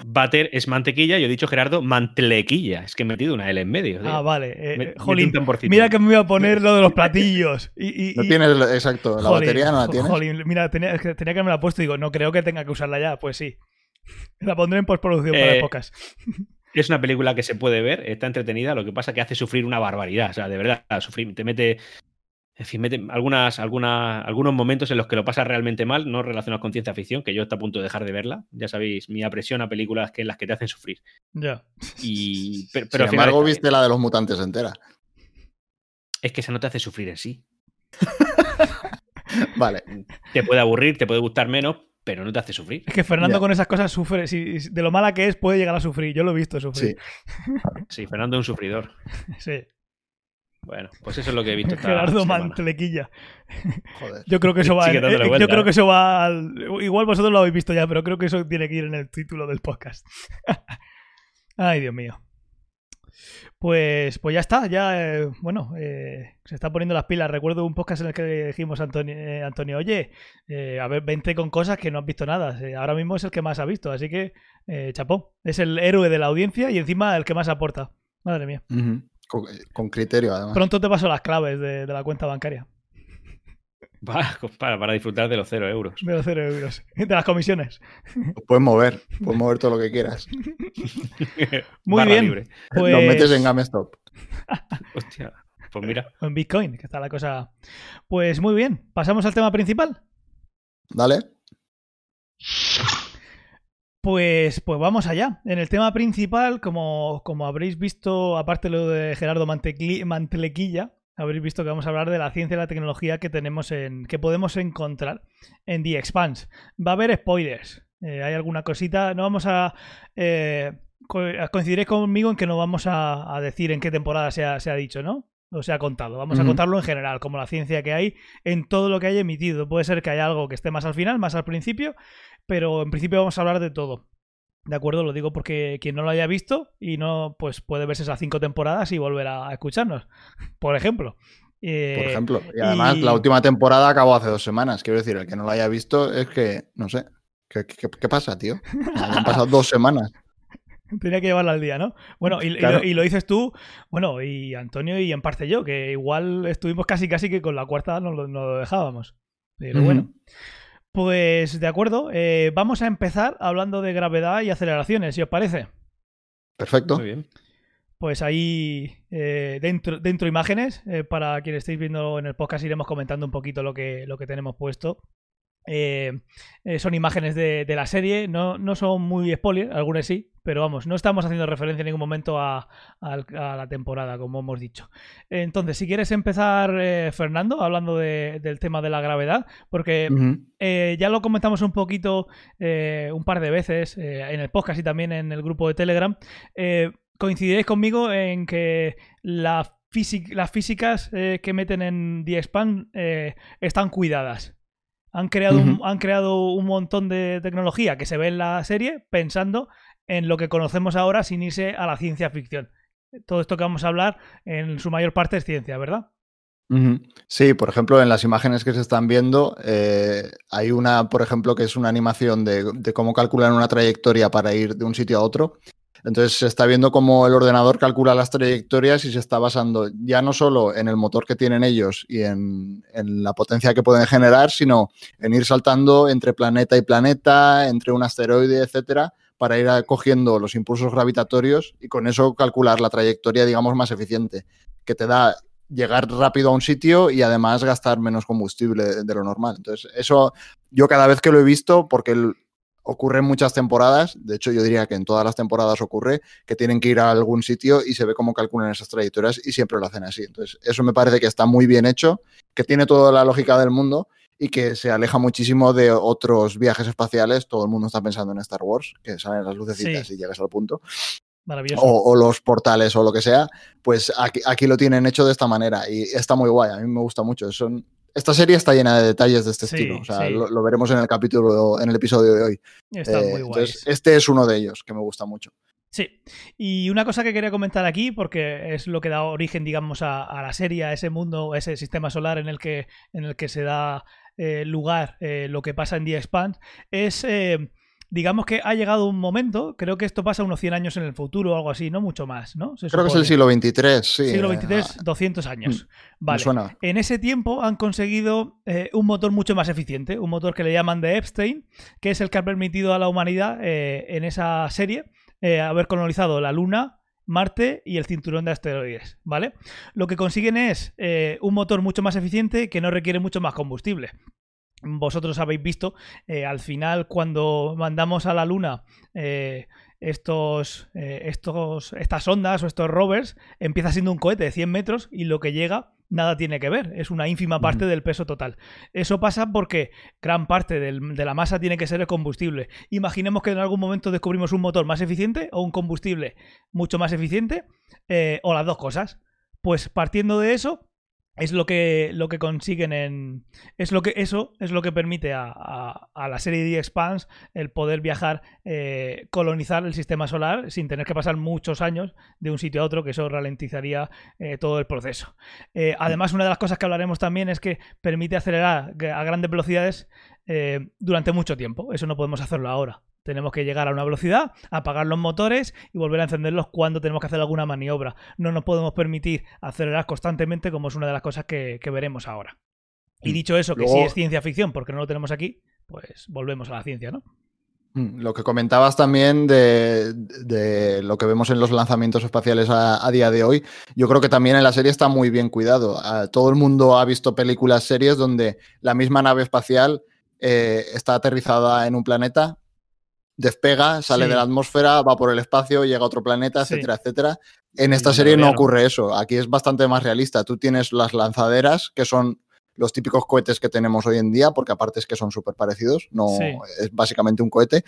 S4: Butter es mantequilla, yo he dicho Gerardo mantlequilla. Es que he metido una L en medio. tío.
S2: Ah, vale. eh,
S4: Me-
S2: jolín, mira que me iba a poner lo de los *laughs* platillos. Y, y-
S3: No
S2: y-
S3: tienes, exacto, la
S2: jolín,
S3: batería no la tienes.
S2: Jolín, mira, tenía, es que tenía que haberme la puesto y digo, no creo que tenga que usarla ya. Pues sí. *laughs* La pondré en postproducción para
S4: Eh,
S2: el podcast. *laughs*
S4: Es una película que se puede ver, está entretenida, lo que pasa que hace sufrir una barbaridad. O sea, de verdad, sufrir, te mete. En fin, mete algunas, algunas, algunos momentos en los que lo pasas realmente mal, no relacionados con ciencia ficción, que yo estoy a punto de dejar de verla. Ya sabéis, mi apresión a películas que en las que te hacen sufrir.
S2: Ya.
S4: Y, *laughs* pero,
S3: Sin
S4: final
S3: embargo,
S4: está
S3: viste la de los mutantes entera.
S4: es que esa no te hace sufrir en sí. *laughs*
S3: Vale.
S4: Te puede aburrir, te puede gustar menos, pero no te hace sufrir.
S2: Es que Fernando con esas cosas sufre. si- de lo mala que es, puede llegar a sufrir. Yo lo he visto sufrir.
S4: Sí, Fernando es un sufridor. *laughs*
S2: Sí.
S4: Bueno, pues eso es lo que he visto *laughs* esta
S2: Gerardo
S4: semana.
S2: Mantlequilla.
S3: Joder.
S2: Yo creo que eso va. En- eh,
S4: vuelta,
S2: yo creo
S4: ¿eh?
S2: que eso va. al- igual vosotros lo habéis visto ya, pero creo que eso tiene que ir en el título del podcast. *laughs* Ay, Dios mío. Pues, pues ya está, ya, eh, bueno, eh, se está poniendo las pilas. Recuerdo un podcast en el que dijimos a Antonio, eh, Antonio oye, eh, a ver, vente con cosas que no has visto nada. Ahora mismo es el que más ha visto, así que, eh, chapó. Es el héroe de la audiencia y encima el que más aporta. Madre mía.
S3: Ujú. Con, con criterio, además.
S2: Pronto te paso las claves de, de la cuenta bancaria. *laughs*
S4: Para, para disfrutar de los cero euros.
S2: De los cero euros. *laughs* De las comisiones.
S3: Puedes mover, puedes mover todo lo que quieras. *laughs*
S2: Muy
S4: Barra
S2: bien.
S4: libre.
S2: Pues...
S3: Lo metes en GameStop.
S4: Hostia, pues mira.
S2: o en Bitcoin, que está la cosa. Pues muy bien, pasamos al tema principal.
S3: Dale.
S2: Pues, pues vamos allá. En el tema principal, como, como habréis visto, aparte lo de Gerardo Mantecli- Mantelequilla, habréis visto que vamos a hablar de la ciencia y la tecnología que tenemos en. que podemos encontrar en The Expanse. Va a haber spoilers. Eh, hay alguna cosita. No vamos a. eh, co- coincidiréis conmigo en que no vamos a, a decir en qué temporada se ha, se ha dicho, ¿no? O se ha contado. Vamos a contarlo en general, como la ciencia que hay en todo lo que haya emitido. Puede ser que haya algo que esté más al final, más al principio, pero en principio vamos a hablar de todo. De acuerdo, lo digo porque quien no lo haya visto y no, pues puede verse esas cinco temporadas y volver a escucharnos, *laughs* por ejemplo. Eh,
S3: Por ejemplo. Y además,
S2: y-
S3: la última temporada acabó hace dos semanas. Quiero decir, el que no lo haya visto es que, no sé. ¿Qué, qué- qué pasa, tío? *laughs* Han pasado dos semanas. *laughs*
S2: Tenía que llevarla al día, ¿no? Bueno, y, lo, y lo dices tú, bueno, y Antonio y en parte yo, que igual estuvimos casi casi que con la cuarta no lo, no lo dejábamos. Pero bueno. Pues de acuerdo, eh, vamos a empezar hablando de gravedad y aceleraciones, si os parece.
S3: Perfecto.
S4: Muy bien.
S2: Pues ahí eh, dentro, dentro imágenes, eh, para quienes estéis viendo en el podcast iremos comentando un poquito lo que, lo que tenemos puesto. Eh, eh, son imágenes de, de la serie, no, no son muy spoiler, algunas sí, pero vamos, no estamos haciendo referencia en ningún momento a, la temporada, como hemos dicho. Entonces, si quieres empezar, eh, Fernando, hablando de- del tema de la gravedad, porque ya lo comentamos un poquito un par de veces en el podcast y también en el grupo de Telegram. Coincidiréis conmigo en que la las físicas que meten en The eh, están cuidadas. Han creado, un, han creado un montón de tecnología que se ve en la serie pensando en lo que conocemos ahora sin irse a la ciencia ficción. Todo esto que vamos a hablar en su mayor parte es ciencia, ¿verdad?
S3: Sí, por ejemplo, en las imágenes que se están viendo, eh, hay una, por ejemplo, que es una animación de, de cómo calculan una trayectoria para ir de un sitio a otro. Entonces se está viendo cómo el ordenador calcula las trayectorias y se está basando ya no solo en el motor que tienen ellos y en, en la potencia que pueden generar, sino en ir saltando entre planeta y planeta, entre un asteroide, etcétera, para ir cogiendo los impulsos gravitatorios y con eso calcular la trayectoria, digamos, más eficiente, que te da llegar rápido a un sitio y además gastar menos combustible de lo normal. Entonces, eso yo cada vez que lo he visto, porque el- ocurre en muchas temporadas, de hecho yo diría que en todas las temporadas ocurre, que tienen que ir a algún sitio y se ve cómo calculan esas trayectorias y siempre lo hacen así. Entonces, eso me parece que está muy bien hecho, que tiene toda la lógica del mundo y que se aleja muchísimo de otros viajes espaciales. Todo el mundo está pensando en Star Wars, que salen las lucecitas
S2: Sí.
S3: y llegas al punto
S2: Maravilloso.
S3: o, o los portales o lo que sea, pues aquí, aquí lo tienen hecho de esta manera y está muy guay, a mí me gusta mucho. Son, esta serie está llena de detalles de este
S2: Sí,
S3: estilo, o sea,
S2: sí.
S3: lo, lo veremos en el capítulo, en el episodio de hoy.
S2: Están
S3: Eh,
S2: muy guays.
S3: entonces, este es uno de ellos que me gusta mucho.
S2: Sí, y una cosa que quería comentar aquí, porque es lo que da origen, digamos, a, a la serie, a ese mundo, a ese sistema solar en el que, en el que se da eh, lugar eh, lo que pasa en The Expanse, es eh, digamos que ha llegado un momento, creo que esto pasa unos 100 años en el futuro o algo así, no mucho más, ¿no?
S3: creo que es el siglo XXIII, sí.
S2: Siglo XXIII, 200 años.
S3: Mm, vale. suena.
S2: En ese tiempo han conseguido eh, un motor mucho más eficiente, un motor que le llaman de Epstein, que es el que ha permitido a la humanidad eh, en esa serie eh, haber colonizado la Luna, Marte y el cinturón de asteroides, ¿vale? Lo que consiguen es un motor mucho más eficiente que no requiere mucho más combustible vosotros habéis visto, eh, al final cuando mandamos a la Luna eh, estos, eh, estos, estas ondas o estos rovers, empieza siendo un cohete de 100 metros y lo que llega nada tiene que ver, es una ínfima parte del peso total. Eso pasa porque gran parte de la masa tiene que ser el combustible. Imaginemos que en algún momento descubrimos un motor más eficiente o un combustible mucho más eficiente, o las dos cosas. Pues partiendo de eso, es lo que, lo que consiguen en. Es lo que, eso es lo que permite a, la serie de Expans el poder viajar, eh, colonizar el sistema solar sin tener que pasar muchos años de un sitio a otro, que eso ralentizaría eh, todo el proceso. Eh, además, una de las cosas que hablaremos también es que permite acelerar a grandes velocidades durante mucho tiempo. Eso no podemos hacerlo ahora. Tenemos que llegar a una velocidad, apagar los motores y volver a encenderlos cuando tenemos que hacer alguna maniobra. No nos podemos permitir acelerar constantemente como es una de las cosas que, veremos ahora. Y mm. dicho eso, que sí es ciencia ficción porque no lo tenemos aquí, pues volvemos a la ciencia, ¿no?
S3: Mm, lo que comentabas también de, lo que vemos en los lanzamientos espaciales a, día de hoy, yo creo que también en la serie está muy bien cuidado. Ah, todo el mundo ha visto películas, series donde la misma nave espacial eh, está aterrizada en un planeta, despega, sale de la atmósfera, va por el espacio, llega a otro planeta, etcétera, etcétera. En esta serie no ocurre eso. Aquí es bastante más realista. Tú tienes las lanzaderas, que son los típicos cohetes que tenemos hoy en día, porque aparte es que son súper parecidos, no es básicamente un cohete.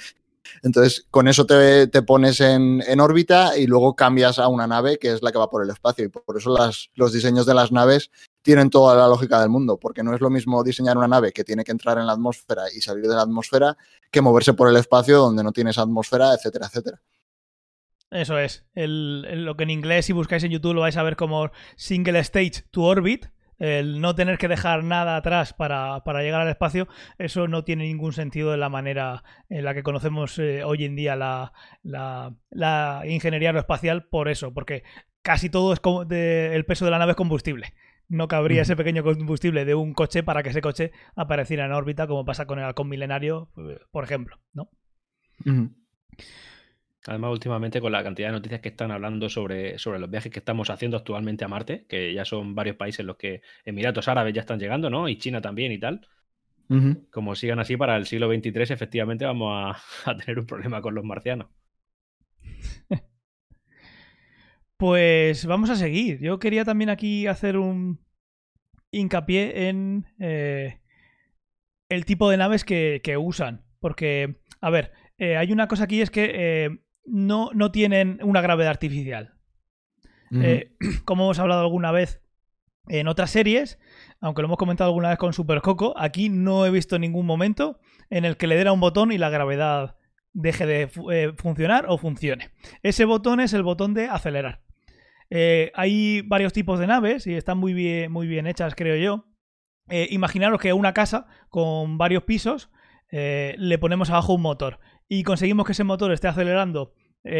S3: Entonces, con eso te, pones en, órbita y luego cambias a una nave que es la que va por el espacio. Y por eso los diseños de las naves tienen toda la lógica del mundo, porque no es lo mismo diseñar una nave que tiene que entrar en la atmósfera y salir de la atmósfera que moverse por el espacio donde no tienes atmósfera, etcétera, etcétera.
S2: Eso es. lo que en inglés, si buscáis en YouTube, lo vais a ver como single stage to orbit. El no tener que dejar nada atrás para, llegar al espacio, eso no tiene ningún sentido de la manera en la que conocemos eh, hoy en día la, la, ingeniería aeroespacial por eso, porque casi todo es como el peso de la nave es combustible no cabría ese pequeño combustible de un coche para que ese coche apareciera en órbita, como pasa con el halcón milenario, por ejemplo, ¿no?
S4: Además, últimamente con la cantidad de noticias que están hablando sobre, sobre los viajes que estamos haciendo actualmente a Marte, que ya son varios países los que Emiratos Árabes ya están llegando, ¿no? Y China también y tal. Como sigan así para el siglo XXIII, efectivamente vamos a, *laughs* a tener un problema con los marcianos.
S2: Pues vamos a seguir. Yo quería también aquí hacer un hincapié en eh, el tipo de naves que, usan. Porque, a ver, eh, hay una cosa aquí es que eh, no, no, tienen una gravedad artificial. *clears throat* como hemos hablado alguna vez en otras series, aunque lo hemos comentado alguna vez con Super Coco, aquí no he visto ningún momento en el que le diera un botón y la gravedad deje de funcionar o funcione. Ese botón es el botón de acelerar. Eh, hay varios tipos de naves y están muy bien, muy bien hechas, creo yo. Eh, imaginaros que una casa con varios pisos eh, le ponemos abajo un motor y conseguimos que ese motor esté acelerando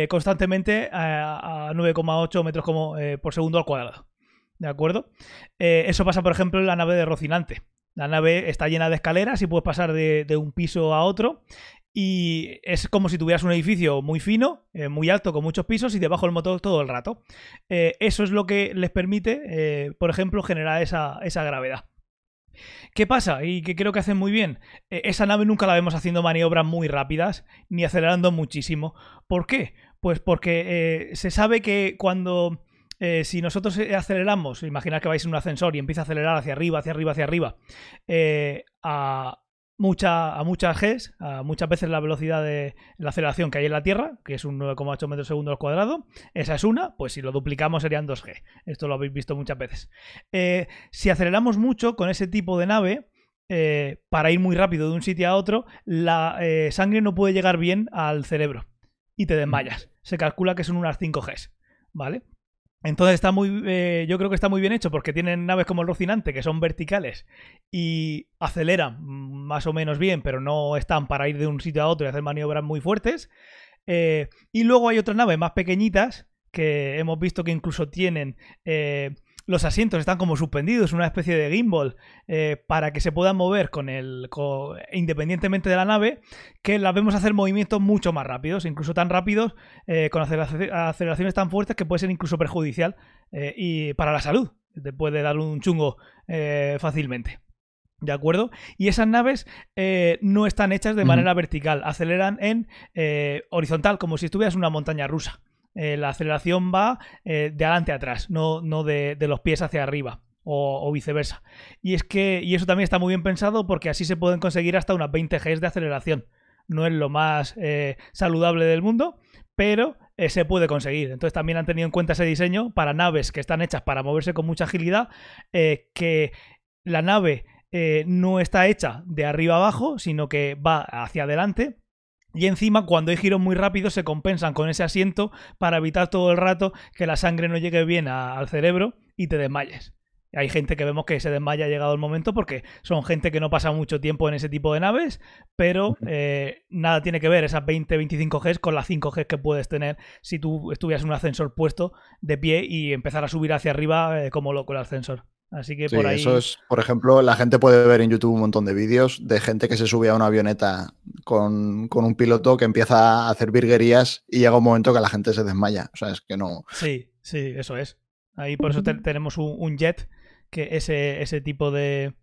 S2: constantemente a, 9,8 metros por segundo al cuadrado. ¿De acuerdo? eso pasa, por ejemplo, en la nave de Rocinante. La nave está llena de escaleras y puedes pasar de, un piso a otro y es como si tuvieras un edificio muy fino, eh, muy alto, con muchos pisos y debajo el motor todo el rato. Eh, eso es lo que les permite, eh, por ejemplo, generar esa, gravedad. ¿Qué pasa? Y que creo que hacen muy bien. esa nave nunca la vemos haciendo maniobras muy rápidas ni acelerando muchísimo. ¿Por qué? Pues porque se sabe que cuando si nosotros aceleramos, imaginad que vais en un ascensor y empieza a acelerar hacia arriba, hacia arriba, hacia arriba, a, mucha, a muchas Gs, a muchas veces la velocidad de la aceleración que hay en la Tierra, que es un 9,8 metros segundo al cuadrado. Esa es una, pues si lo duplicamos serían 2G. Esto lo habéis visto muchas veces. Eh, si aceleramos mucho con ese tipo de nave, eh, para ir muy rápido de un sitio a otro, la eh, sangre no puede llegar bien al cerebro y te desmayas. Se calcula que son unas 5 Gs, ¿vale? Entonces está muy, eh, yo creo que está muy bien hecho porque tienen naves como el Rocinante que son verticales y aceleran más o menos bien, pero no están para ir de un sitio a otro y hacer maniobras muy fuertes. Eh, y luego hay otras naves más pequeñitas que hemos visto que incluso tienen eh, los asientos están como suspendidos, una especie de gimbal, eh, para que se puedan mover con el. independientemente de la nave, que las vemos hacer movimientos mucho más rápidos, incluso tan rápidos, eh, con aceleraciones tan fuertes que puede ser incluso perjudicial eh, y para la salud. Te puede dar un chungo fácilmente. ¿De acuerdo? Y esas naves no están hechas de manera vertical, aceleran en horizontal, como si estuvieras en una montaña rusa. Eh, la aceleración va eh, de adelante a atrás, no, no de, los pies hacia arriba. O, viceversa. Y es que, y eso también está muy bien pensado porque así se pueden conseguir hasta unas 20 Gs de aceleración. No es lo más eh, saludable del mundo, pero se puede conseguir. Entonces también han tenido en cuenta ese diseño para naves que están hechas para moverse con mucha agilidad, que la nave no está hecha de arriba abajo, sino que va hacia adelante y encima, cuando hay giros muy rápidos, se compensan con ese asiento para evitar todo el rato que la sangre no llegue bien al cerebro y te desmayes. Hay gente que vemos que se desmaya llegado el momento porque son gente que no pasa mucho tiempo en ese tipo de naves, pero eh, nada tiene que ver esas 20-25 Gs con las 5 Gs que puedes tener si tú estuvieras en un ascensor puesto de pie y empezar a subir hacia arriba eh, como loco el ascensor. Así que por ahí.
S3: Eso es, por ejemplo, la gente puede ver en YouTube un montón de vídeos de gente que se sube a una avioneta con, un piloto que empieza a hacer virguerías y llega un momento que la gente se desmaya. O sea, es que no.
S2: Sí, sí, eso es. Ahí por eso tenemos un, jet que ese, ese tipo de,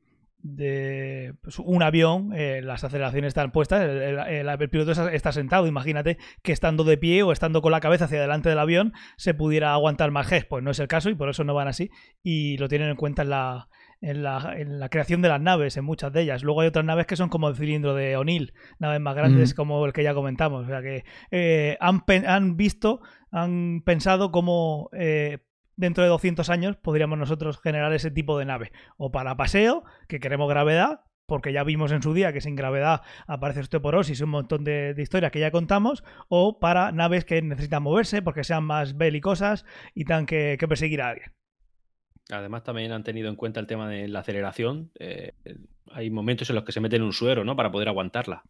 S2: de pues, un avión, eh, las aceleraciones están puestas, el, piloto está sentado. Imagínate que estando de pie o estando con la cabeza hacia delante del avión se pudiera aguantar más G. Pues no es el caso y por eso no van así. Y lo tienen en cuenta en la, en la, en la creación de las naves, en muchas de ellas. Luego hay otras naves que son como el cilindro de O'Neill, naves más grandes como el que ya comentamos. O sea que eh, han, han visto, han pensado cómo eh, dentro de 200 años podríamos nosotros generar ese tipo de nave. O para paseo, que queremos gravedad, porque ya vimos en su día que sin gravedad aparece osteoporosis y un montón de, historias que ya contamos, o para naves que necesitan moverse porque sean más belicosas y tengan que, perseguir a alguien.
S4: Además, también han tenido en cuenta el tema de la aceleración. Eh, hay momentos en los que se meten un suero, ¿no? Para poder aguantarla.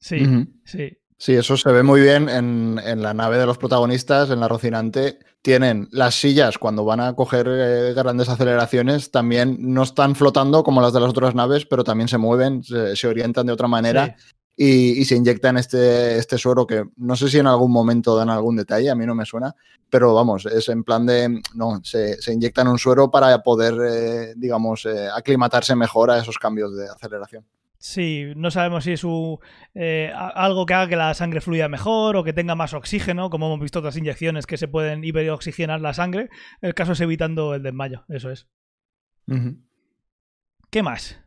S2: Sí, sí.
S3: Sí, eso se ve muy bien en, la nave de los protagonistas, en la Rocinante. Tienen las sillas cuando van a coger eh, grandes aceleraciones, también no están flotando como las de las otras naves, pero también se mueven, se, orientan de otra manera y, se inyectan este, este suero que no sé si en algún momento dan algún detalle, a mí no me suena, pero vamos, es en plan de, no, se, inyectan un suero para poder, eh, digamos, eh, aclimatarse mejor a esos cambios de aceleración.
S2: Sí, no sabemos si es eh, algo que haga que la sangre fluya mejor o que tenga más oxígeno, como hemos visto otras inyecciones que se pueden hiperoxigenar la sangre. El caso es evitando el desmayo, eso es. ¿Qué más?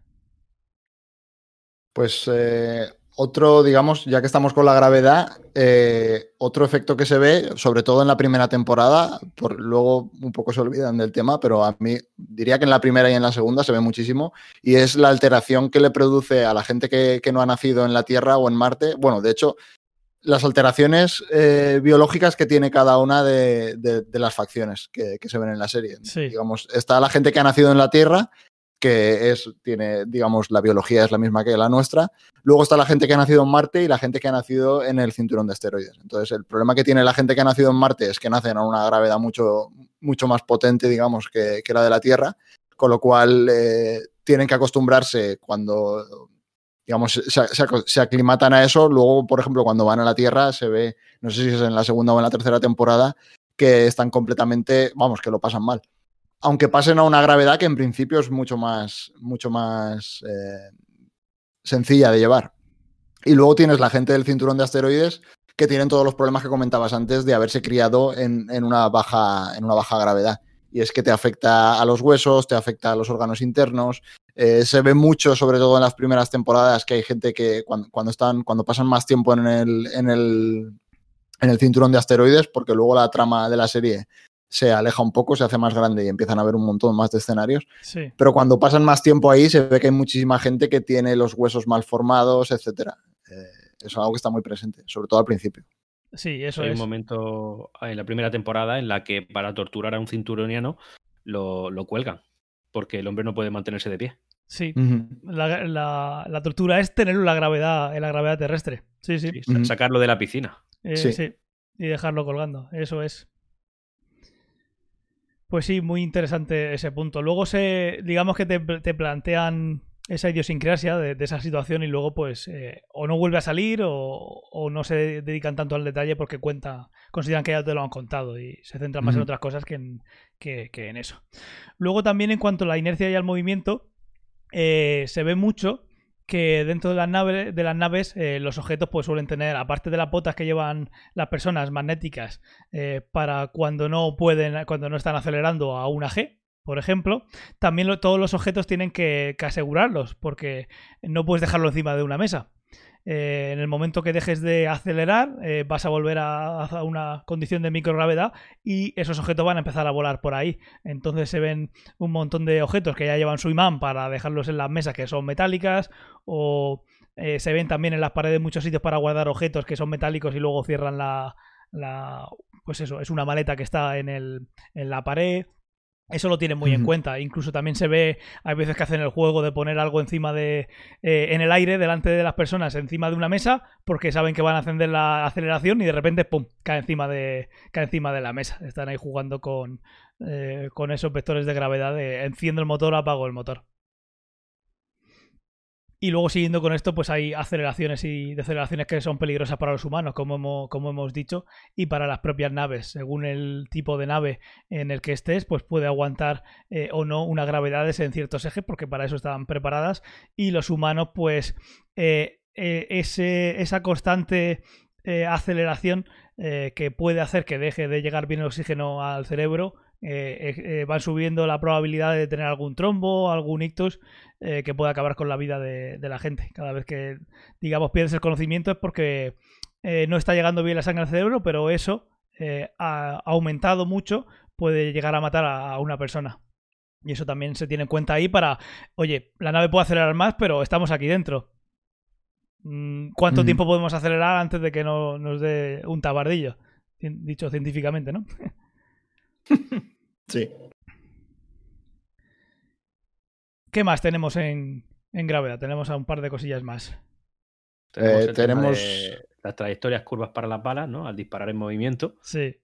S3: Pues eh, otro, digamos, ya que estamos con la gravedad, eh, otro efecto que se ve, sobre todo en la primera temporada, por, luego un poco se olvidan del tema, pero a mí diría que en la primera y en la segunda se ve muchísimo, y es la alteración que le produce a la gente que, no ha nacido en la Tierra o en Marte. Bueno, de hecho, las alteraciones eh, biológicas que tiene cada una de, las facciones que, se ven en la serie. Digamos, está la gente que ha nacido en la Tierra que es, tiene, digamos, la biología es la misma que la nuestra. Luego está la gente que ha nacido en Marte y la gente que ha nacido en el cinturón de asteroides. Entonces, el problema que tiene la gente que ha nacido en Marte es que nacen a una gravedad mucho, mucho más potente, digamos, que, la de la Tierra, con lo cual eh, tienen que acostumbrarse cuando, digamos, se, aclimatan a eso. Luego, por ejemplo, cuando van a la Tierra, se ve, no sé si es en la segunda o en la tercera temporada, que están completamente, vamos, que lo pasan mal aunque pasen a una gravedad que en principio es mucho más, mucho más eh, sencilla de llevar. Y luego tienes la gente del cinturón de asteroides que tienen todos los problemas que comentabas antes de haberse criado en, una, baja, en una baja gravedad. Y es que te afecta a los huesos, te afecta a los órganos internos. Eh, se ve mucho, sobre todo en las primeras temporadas, que hay gente que cuando, están, cuando pasan más tiempo en el, en el, en el cinturón de asteroides, porque luego la trama de la serie se aleja un poco, se hace más grande y empiezan a ver un montón más de escenarios. Pero cuando pasan más tiempo ahí, se ve que hay muchísima gente que tiene los huesos mal formados, etc. Eh, eso es algo que está muy presente, sobre todo al principio.
S2: Sí, eso
S4: Hay
S2: es.
S4: un momento en la primera temporada en la que para torturar a un cinturoniano lo, lo cuelgan, porque el hombre no puede mantenerse de pie.
S2: Sí. La, la- la tortura es tenerlo en la gravedad, en la gravedad terrestre. Sí, sí.
S4: Sí. Sacarlo de la piscina.
S2: Eh,
S3: Sí.
S2: sí. Y dejarlo colgando. Eso es. Pues sí, muy interesante ese punto. Luego se, digamos que te, te plantean esa idiosincrasia de, de esa situación y luego pues eh, o no vuelve a salir o, o no se dedican tanto al detalle porque cuenta, consideran que ya te lo han contado y se centran más en otras cosas que en, que, que en eso. Luego también en cuanto a la inercia y al movimiento, eh, se ve mucho que dentro de las naves, de las naves eh, los objetos pues suelen tener, aparte de las botas que llevan las personas magnéticas eh, para cuando no pueden, cuando no están acelerando a una G, por ejemplo, también todos los objetos tienen que asegurarlos, porque no puedes dejarlo encima de una mesa. Eh, en el momento que dejes de acelerar, eh, vas a volver a, a una condición de microgravedad y esos objetos van a empezar a volar por ahí. Entonces se ven un montón de objetos que ya llevan su imán para dejarlos en las mesas que son metálicas o eh, se ven también en las paredes muchos sitios para guardar objetos que son metálicos y luego cierran la, la pues eso, es una maleta que está en, el, en la pared. Eso lo tienen muy en cuenta. Incluso también se ve, hay veces que hacen el juego de poner algo encima de, eh, en el aire, delante de las personas, encima de una mesa, porque saben que van a encender la aceleración y de repente, ¡pum!, cae encima de, cae encima de la mesa. Están ahí jugando con, eh, con esos vectores de gravedad de enciendo el motor, apago el motor. Y luego siguiendo con esto, pues hay aceleraciones y deceleraciones que son peligrosas para los humanos, como hemos, como hemos dicho, y para las propias naves. Según el tipo de nave en el que estés, pues puede aguantar eh, o no una gravedades en ciertos ejes, porque para eso estaban preparadas. Y los humanos, pues eh, eh, ese, esa constante aceleración que puede hacer que deje de llegar bien el oxígeno al cerebro, eh, eh, van subiendo la probabilidad de tener algún trombo, algún ictus eh, que pueda acabar con la vida de, de la gente. Cada vez que, digamos, pierdes el conocimiento es porque eh, no está llegando bien la sangre al cerebro, pero eso ha aumentado mucho, puede llegar a matar a, a una persona. Y eso también se tiene en cuenta ahí para, oye, la nave puede acelerar más, pero estamos aquí dentro. Mm, ¿Cuánto tiempo podemos acelerar antes de que no, nos dé un tabardillo? Dicho científicamente, ¿no? *laughs*
S3: Sí.
S2: ¿Qué más tenemos en, en gravedad? Tenemos a un par de cosillas más.
S4: Tenemos,
S3: Eh, tenemos-
S4: las trayectorias curvas para las balas, ¿no? Al disparar en movimiento.
S2: Sí.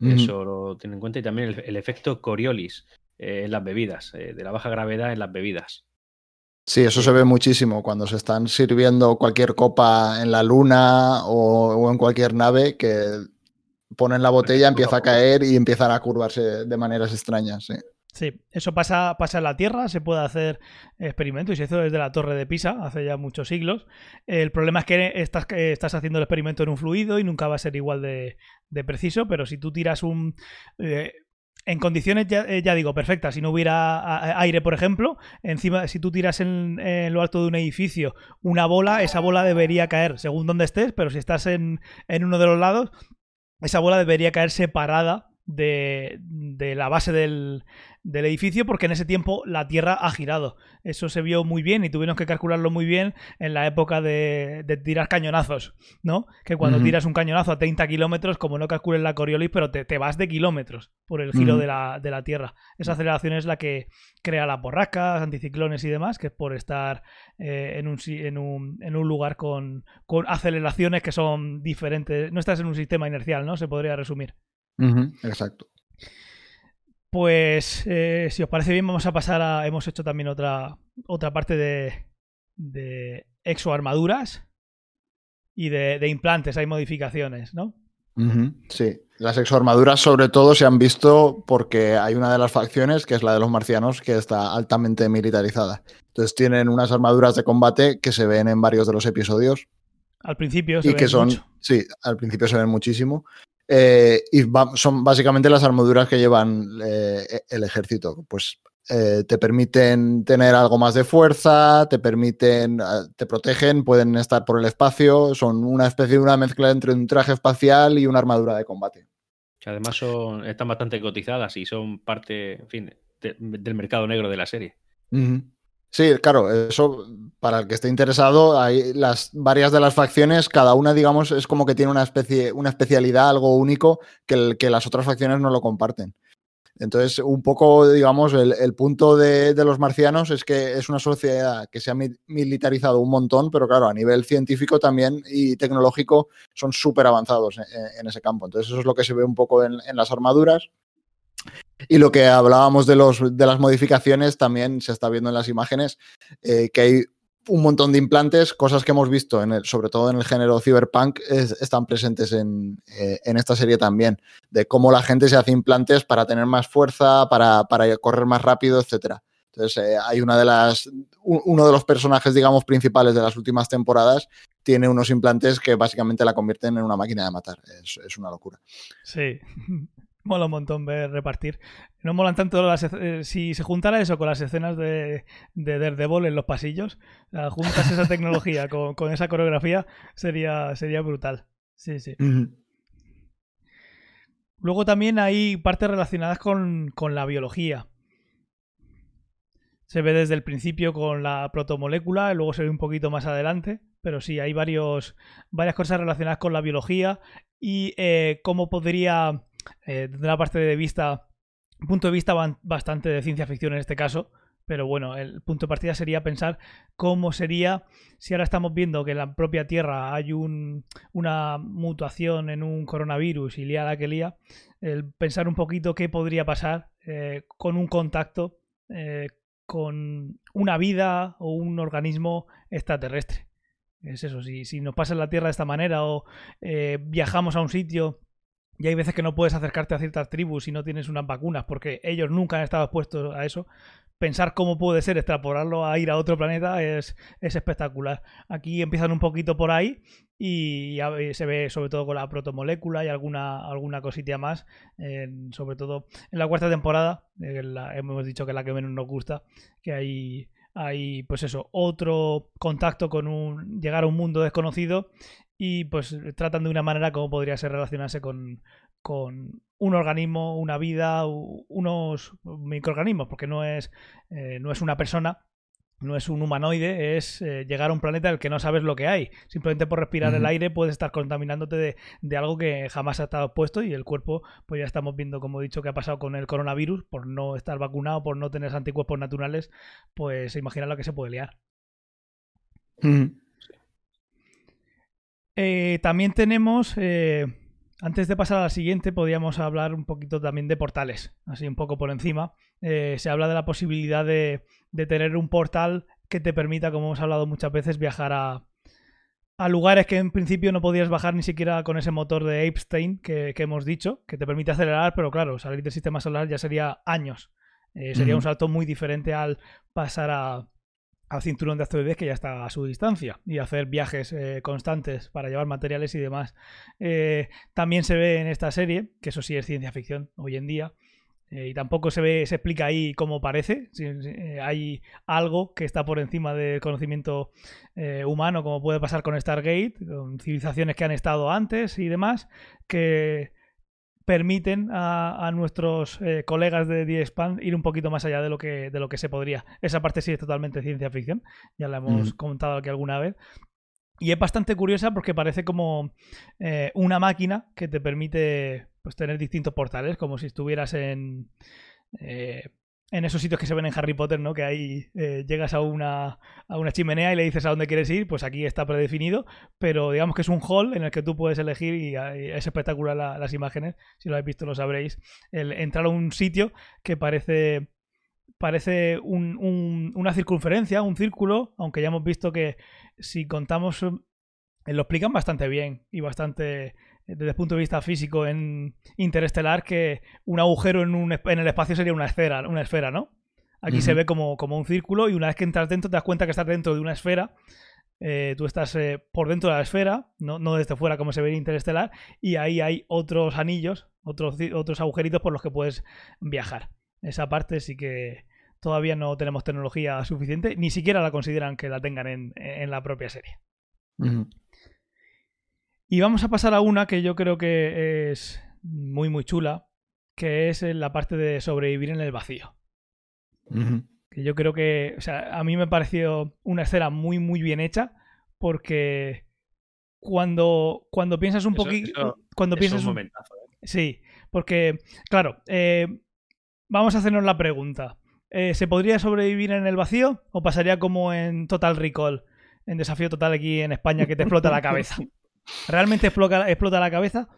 S4: Eso lo tienen en cuenta. Y también el, el efecto Coriolis eh, en las bebidas, eh, de la baja gravedad en las bebidas.
S3: Sí, eso se ve muchísimo cuando se están sirviendo cualquier copa en la luna o, o en cualquier nave que ponen la botella, empieza a caer y empiezan a curvarse de maneras extrañas. sí.
S2: Sí, eso pasa, pasa en la Tierra, se puede hacer experimentos y se hizo desde la Torre de Pisa hace ya muchos siglos. El problema es que estás, que estás haciendo el experimento en un fluido y nunca va a ser igual de, de preciso, pero si tú tiras un... eh, en condiciones, ya, eh, ya digo, perfectas, si no hubiera aire, por ejemplo, encima, si tú tiras en, en lo alto de un edificio una bola, esa bola debería caer según donde estés, pero si estás en, en uno de los lados, esa bola debería caer separada de, de la base del, del edificio porque en ese tiempo la Tierra ha girado. Eso se vio muy bien y tuvimos que calcularlo muy bien en la época de, de tirar cañonazos, ¿no? Que cuando tiras un cañonazo a 30 kilómetros, como no calcules la Coriolis, pero te, te vas de kilómetros por el giro de, la, de la Tierra. Esa aceleración es la que crea las borrascas, anticiclones y demás, que es por estar eh, en, un, en, un, en un lugar con, con aceleraciones que son diferentes. No estás en un sistema inercial, ¿no? Se podría resumir.
S3: Exacto.
S2: Pues eh, si os parece bien, vamos a pasar a. Hemos hecho también otra, otra parte de, de exoarmaduras y de, de implantes. Hay modificaciones, ¿no?
S3: Sí, las exoarmaduras sobre todo se han visto porque hay una de las facciones, que es la de los marcianos, que está altamente militarizada. Entonces tienen unas armaduras de combate que se ven en varios de los episodios
S2: Al principio se
S3: y que son,
S2: mucho.
S3: sí, al principio se ven muchísimo. Eh, y va- son básicamente las armaduras que llevan eh, el ejército. Pues eh, te permiten tener algo más de fuerza, te permiten, eh, te protegen, pueden estar por el espacio, son una especie de una mezcla entre un traje espacial y una armadura de combate.
S4: Que además son, están bastante cotizadas y son parte, en fin, de- del mercado negro de la serie.
S3: Sí, claro, eso para el que esté interesado, hay las varias de las facciones, cada una, digamos, es como que tiene una especie, una especialidad, algo único que, las otras facciones no lo comparten. Entonces, un poco, digamos, el, punto de, los marcianos es que es una sociedad que se ha militarizado un montón, pero claro, a nivel científico también y tecnológico son súper avanzados en, ese campo. Entonces, eso es lo que se ve un poco en, las armaduras. Y lo que hablábamos de, los, de las modificaciones también se está viendo en las imágenes, eh, que hay un montón de implantes, cosas que hemos visto, en el, sobre todo en el género cyberpunk, están presentes en, eh, en, esta serie también, de cómo la gente se hace implantes para tener más fuerza, para, para correr más rápido, etc. Entonces, eh, hay una de las, uno de los personajes, digamos, principales de las últimas temporadas, tiene unos implantes que básicamente la convierten en una máquina de matar. Es, es una locura.
S2: Sí. *laughs* Mola un montón ver repartir. No molan tanto las eh, si se juntara eso con las escenas de, de Daredevil en los pasillos, juntas esa tecnología con, esa coreografía, sería, sería brutal. Sí, sí. Luego también hay partes relacionadas con, con, la biología. Se ve desde el principio con la protomolécula, y luego se ve un poquito más adelante, pero sí, hay varios, varias cosas relacionadas con la biología y eh, cómo podría eh, desde la parte de vista, punto de vista bastante de ciencia ficción en este caso, pero bueno, el punto de partida sería pensar cómo sería si ahora estamos viendo que en la propia Tierra hay una mutación en un coronavirus y lía la que lía, el pensar un poquito qué podría pasar eh, con un contacto eh, con una vida o un organismo extraterrestre. Es eso, si, si nos pasa en la Tierra de esta manera o viajamos a un sitio y hay veces que no puedes acercarte a ciertas tribus si no tienes unas vacunas, porque ellos nunca han estado expuestos a eso. Pensar cómo puede ser extrapolarlo a ir a otro planeta es, espectacular. Aquí empiezan un poquito por ahí y se ve sobre todo con la protomolécula y alguna, alguna cosita más, sobre todo en la cuarta temporada, eh, hemos dicho que es la que menos nos gusta, que hay hay pues eso, otro contacto con un llegar a un mundo desconocido y pues tratan de una manera como podría ser relacionarse con, con un organismo, una vida, unos microorganismos, porque no es, eh, no es una persona, no es un humanoide, es eh, llegar a un planeta en el que no sabes lo que hay. Simplemente por respirar el aire puedes estar contaminándote de, de, algo que jamás ha estado expuesto y el cuerpo, pues ya estamos viendo, como he dicho, que ha pasado con el coronavirus, por no estar vacunado, por no tener anticuerpos naturales, pues imagina lo que se puede liar. Eh, también tenemos, eh, antes de pasar a la siguiente, podríamos hablar un poquito también de portales, así un poco por encima. Eh, se habla de la posibilidad de, tener un portal que te permita, como hemos hablado muchas veces, viajar a, a lugares que en principio no podías bajar ni siquiera con ese motor de Epstein que, hemos dicho, que te permite acelerar, pero claro, salir del sistema solar ya sería años. sería un salto muy diferente al pasar a, al cinturón de asteroides que ya está a su distancia y hacer viajes eh, constantes para llevar materiales y demás. Eh, también se ve en esta serie, que eso sí es ciencia ficción hoy en día, eh, y tampoco se ve, se explica ahí cómo parece. hay algo que está por encima del conocimiento humano, como puede pasar con Stargate, con civilizaciones que han estado antes y demás, que permiten a, nuestros eh, colegas de The ir un poquito más allá de lo que de lo que se podría. Esa parte sí es totalmente ciencia ficción, ya la hemos comentado aquí alguna vez. Y es bastante curiosa porque parece como eh, una máquina que te permite pues, tener distintos portales, como si estuvieras en, eh, en esos sitios que se ven en Harry Potter, ¿no? Que ahí eh, llegas a una, a una chimenea y le dices a dónde quieres ir, pues aquí está predefinido, pero digamos que es un hall en el que tú puedes elegir y, es espectacular las imágenes, si lo habéis visto lo sabréis, el entrar a un sitio que parece parece una circunferencia, un círculo, aunque ya hemos visto que si contamos, eh, lo explican bastante bien y bastante desde el punto de vista físico en Interestelar que un agujero en, un, en el espacio sería una esfera, una esfera ¿no? Aquí se ve como, como, un círculo y una vez que entras dentro te das cuenta que estás dentro de una esfera. Eh, tú estás eh, por dentro de la esfera, no, no, desde fuera como se ve en Interestelar, y ahí hay otros anillos, otros, otros agujeritos por los que puedes viajar. Esa parte sí que todavía no tenemos tecnología suficiente, ni siquiera la consideran que la tengan en, en la propia serie. Y vamos a pasar a una que yo creo que es muy, muy chula, que es la parte de sobrevivir en el vacío. Que yo creo que, o sea, a mí me pareció una escena muy, muy bien hecha porque cuando, cuando piensas un
S4: Eso-
S2: poquito...
S4: eso
S2: Cuando
S4: Es
S2: piensas
S4: un
S2: un-
S4: momentazo. ¿eh?
S2: Sí, porque, claro, eh, vamos a hacernos la pregunta. Eh, ¿Se podría sobrevivir en el vacío o pasaría como en Total Recall, en Desafío Total aquí en España, que te explota la cabeza? *laughs* ¿Realmente explota, explota la cabeza?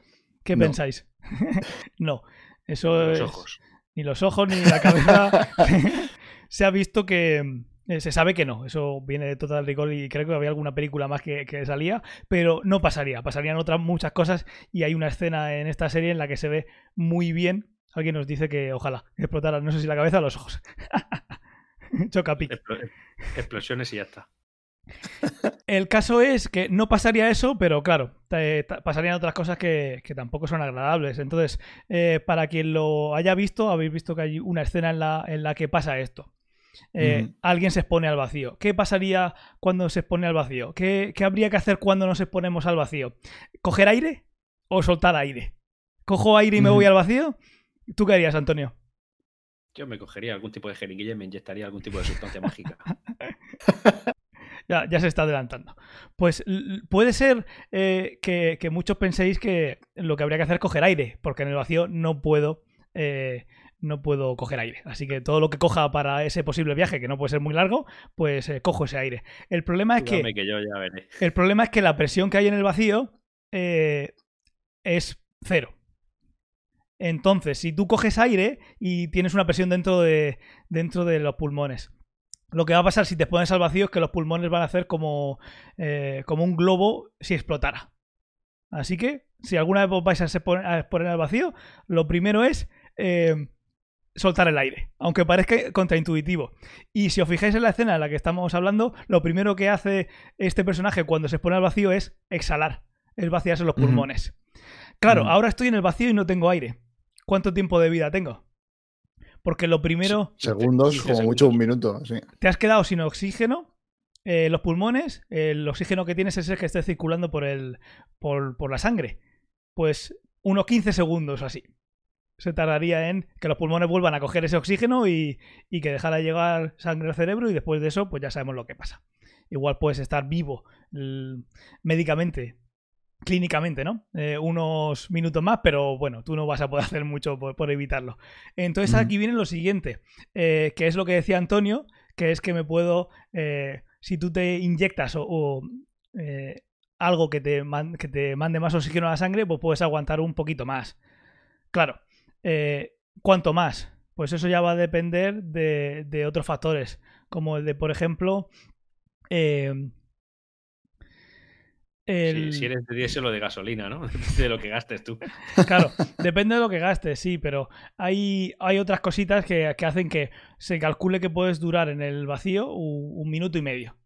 S2: ¿Qué
S3: No.
S2: pensáis? *laughs* no, eso
S4: Los
S2: es-
S4: ojos.
S2: ni los ojos ni la cabeza. *laughs* se ha visto que eh, se sabe que no. Eso viene de Total Recall y creo que había alguna película más que, que salía, pero no pasaría. Pasarían otras muchas cosas y hay una escena en esta serie en la que se ve muy bien. Alguien nos dice que ojalá explotara, no sé si la cabeza o los ojos. *laughs* Chocapic.
S4: Explo- Explosiones y ya está.
S2: El caso es que no pasaría eso, pero claro, te- pasarían otras cosas que, que tampoco son agradables. Entonces, eh, para quien lo haya visto, habéis visto que hay una escena en la, en la que pasa esto. Eh. Alguien se expone al vacío. ¿Qué pasaría cuando se expone al vacío? ¿Qué, qué habría que hacer cuando nos exponemos al vacío? ¿Coger aire o soltar aire? ¿Cojo aire y me voy al vacío? ¿Tú qué harías, Antonio?
S4: Yo me cogería algún tipo de jeringuilla y me inyectaría algún tipo de sustancia mágica. *laughs*
S2: Ya, ya se está adelantando. Pues puede ser eh, que, que muchos penséis que lo que habría que hacer es coger aire, porque en el vacío no puedo, eh, no puedo coger aire. Así que todo lo que coja para ese posible viaje, que no puede ser muy largo, pues eh, cojo ese aire. El problema es que
S4: Dígame que yo ya veré.
S2: el problema es que la presión que hay en el vacío eh, es cero. Entonces, si tú coges aire y tienes una presión dentro de, dentro de los pulmones, lo que va a pasar si te pones al vacío es que los pulmones van a hacer como, eh, como un globo si explotara. Así que, si alguna vez os vais a exponer, al vacío, lo primero es eh, soltar el aire, aunque parezca contraintuitivo. Y si os fijáis en la escena en la que estamos hablando, lo primero que hace este personaje cuando se expone al vacío es exhalar, es vaciarse los pulmones. Claro,
S3: Ujú.
S2: ahora estoy en el vacío y no tengo aire. ¿Cuánto tiempo de vida tengo? Porque lo primero,
S3: Segundos,
S4: 15
S3: como mucho un minuto. Sí.
S2: te has quedado sin oxígeno. eh, los pulmones, el oxígeno que tienes es el que esté circulando por, el, por, por la sangre. Pues unos 15 segundos así. Se tardaría en que los pulmones vuelvan a coger ese oxígeno y, y que dejara llegar sangre al cerebro y después de eso pues ya sabemos lo que pasa. Igual puedes estar vivo médicamente, clínicamente, ¿no? Eh, unos minutos más, pero bueno, tú no vas a poder *laughs* hacer mucho por, por evitarlo. Entonces aquí viene lo siguiente, eh, que es lo que decía Antonio, que es que me puedo, eh, si tú te inyectas o, o, algo que te, man- que te mande más oxígeno a la sangre, pues puedes aguantar un poquito más. Claro, ¿cuánto más? Pues eso ya va a depender de, de otros factores, como el de, por ejemplo, eh, el-
S4: Si, si eres de diésel o de gasolina, ¿no? *laughs* Depende de lo que gastes tú.
S2: Claro, depende de lo que gastes, sí, pero hay, hay otras cositas que, que hacen que se calcule que puedes durar en el vacío un, un minuto y medio.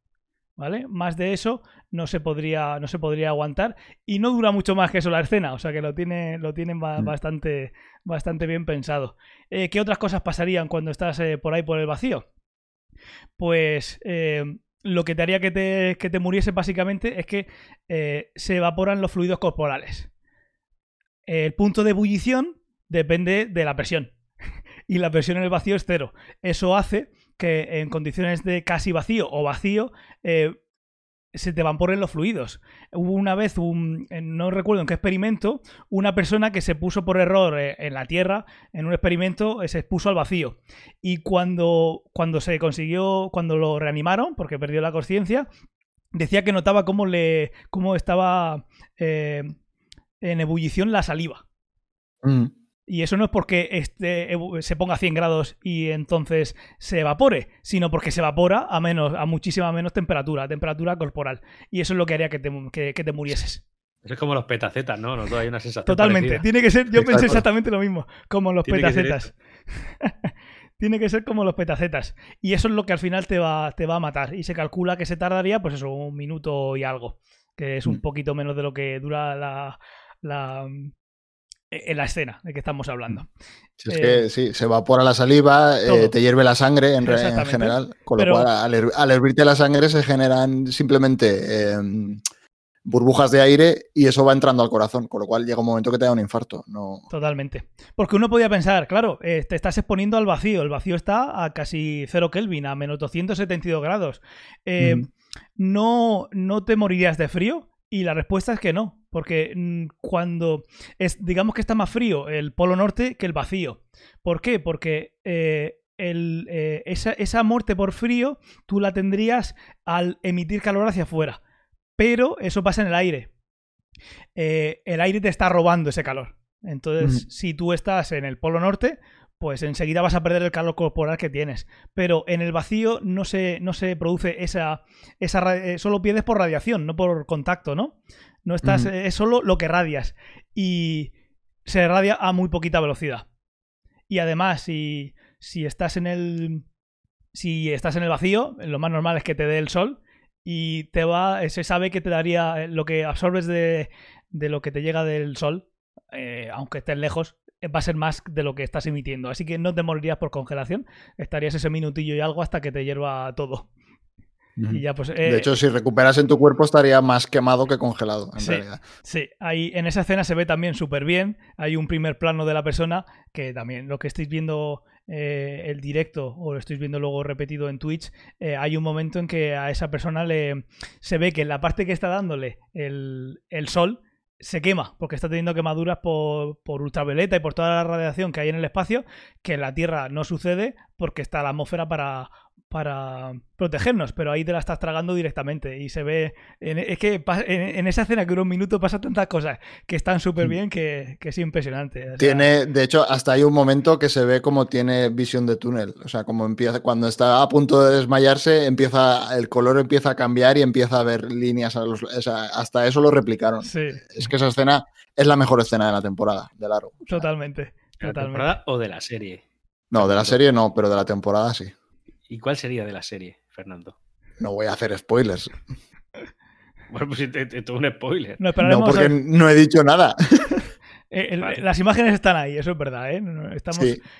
S2: ¿Vale? Más de eso no se podría, no se podría aguantar. Y no dura mucho más que eso la escena. O sea que lo, tiene, lo tienen ba-
S3: Mm.
S2: bastante, bastante bien pensado. Eh, ¿Qué otras cosas pasarían cuando estás eh, por ahí por el vacío? Pues eh, lo que te haría que te, que te muriese básicamente es que eh, se evaporan los fluidos corporales. El punto de ebullición depende de la presión. *laughs* Y la presión en el vacío es cero. Eso hace que en condiciones de casi vacío o vacío eh, se te evaporen los fluidos. Hubo una vez, un, en- no recuerdo en qué experimento, una persona que se puso por error eh, en la Tierra, en un experimento, eh, se expuso al vacío. Y cuando, cuando se consiguió, cuando lo reanimaron, porque perdió la conciencia, decía que notaba cómo, le, cómo estaba eh, en ebullición la saliva.
S3: Mm.
S2: Y eso no es porque este se ponga a 100 grados y entonces se evapore, sino porque se evapora a menos, a muchísima menos temperatura, temperatura corporal. Y eso es lo que haría que te, que- que te murieses.
S4: Eso es como los petacetas, ¿no? Nos da ahí una sensación
S2: Totalmente.
S4: parecida.
S2: Tiene que ser, yo pensé exactamente lo mismo, como los
S4: Tiene que ser
S2: petacetas. *laughs* Tiene que ser como los petacetas. Y eso es lo que al final te va, te va a matar. Y se calcula que se tardaría, pues eso, un minuto y algo. Que es un
S3: Mm.
S2: poquito menos de lo que dura la, la, en la escena de que estamos hablando.
S3: Si es
S2: Eh,
S3: que sí, se evapora la saliva, eh, te hierve la sangre en, re- en general. Con
S2: Pero-
S3: lo cual, al, her- al hervirte la sangre se generan simplemente eh, burbujas de aire y eso va entrando al corazón, con lo cual llega un momento que te da un infarto. No...
S2: Totalmente. Porque uno podía pensar, claro, eh, te estás exponiendo al vacío, el vacío está a casi 0 Kelvin, a menos 272 grados. Eh, no, ¿No te morirías de frío? Y la respuesta es que no, porque mm, cuando es, digamos que está más frío el polo norte que el vacío. ¿Por qué? Porque eh, esa, esa muerte por frío tú la tendrías al emitir calor hacia afuera pero eso pasa en el aire. Eh, el aire te está robando ese calor. Entonces, si tú estás en el polo norte, pues enseguida vas a perder el calor corporal que tienes. Pero en el vacío no se, no se produce esa. esa eh, solo pierdes por radiación, no por contacto, ¿no? No estás. Es solo lo que radias. Y se radia a muy poquita velocidad. Y además, si, si estás en el. Si estás en el vacío, lo más normal es que te dé el sol y te va, se sabe que te daría eh, lo que absorbes de, lo que te llega del sol, eh, aunque estés lejos, va a ser más de lo que estás emitiendo. Así que no te morirías por congelación, estarías ese minutillo y algo hasta que te hierva todo. Y ya, pues,
S3: de hecho, si recuperas en tu cuerpo estaría más quemado que congelado, en
S2: sí,
S3: realidad.
S2: Sí, ahí, en esa escena se ve también súper bien. Hay un primer plano de la persona que también lo que estáis viendo eh, el directo o lo estáis viendo luego repetido en Twitch, eh, hay un momento en que a esa persona le se ve que en la parte que está dándole el, el sol se quema porque está teniendo quemaduras por, por, ultravioleta y por toda la radiación que hay en el espacio, que en la Tierra no sucede porque está la atmósfera para, para protegernos, pero ahí te la estás tragando directamente y se ve, es que en, esa escena que dura un minuto pasa tantas cosas que están súper mm. bien que, es impresionante.
S3: tiene, de hecho, hasta hay un momento que se ve como tiene visión de túnel, o sea, como empieza, cuando está a punto de desmayarse, empieza, el color empieza a cambiar y empieza a ver líneas, hasta eso lo replicaron. Es que esa escena es la mejor escena de la temporada, de largo.
S2: Totalmente.
S4: ¿De la temporada o de la serie?
S3: No, de la serie no, pero de la temporada sí.
S4: ¿Y cuál sería de la serie, Fernando?
S3: No voy a hacer spoilers. *laughs*
S4: bueno, pues esto es un spoiler.
S3: No, porque no he dicho nada. *laughs*
S2: Eh, las imágenes están ahí, eso es verdad, ¿eh? Estamos,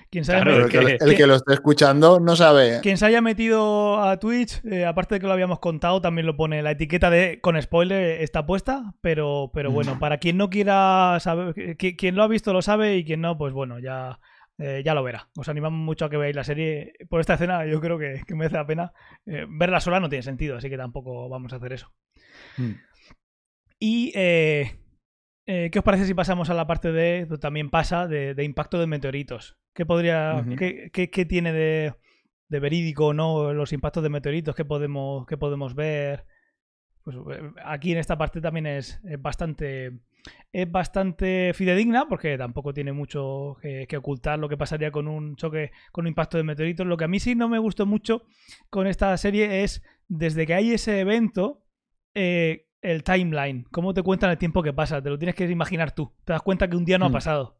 S3: quien el, que, lo esté escuchando no sabe.
S2: Quien se haya metido a Twitch, eh, aparte de que lo habíamos contado, también lo pone. La etiqueta de con spoiler está puesta, pero, pero bueno, mm. para quien no quiera saber, quien lo ha visto lo sabe y quien no, pues bueno, ya eh, ya lo verá. Os animamos mucho a que veáis la serie. Por esta escena yo creo que, merece la pena. Eh, verla sola no tiene sentido, así que tampoco vamos a hacer eso. Hmm. Y eh, ¿qué os parece si pasamos a la parte de, también pasa, de, impacto de meteoritos? ¿Qué podría, qué, tiene de, verídico o no los impactos de meteoritos que podemos, que podemos ver? Pues aquí en esta parte también es bastante es bastante fidedigna porque tampoco tiene mucho que, ocultar lo que pasaría con un choque, con un impacto de meteoritos. Lo que a mí sí no me gustó mucho con esta serie es desde que hay ese evento, eh, el timeline, cómo te cuentan el tiempo que pasa, te lo tienes que imaginar tú. Te das cuenta que un día no ha mm. pasado.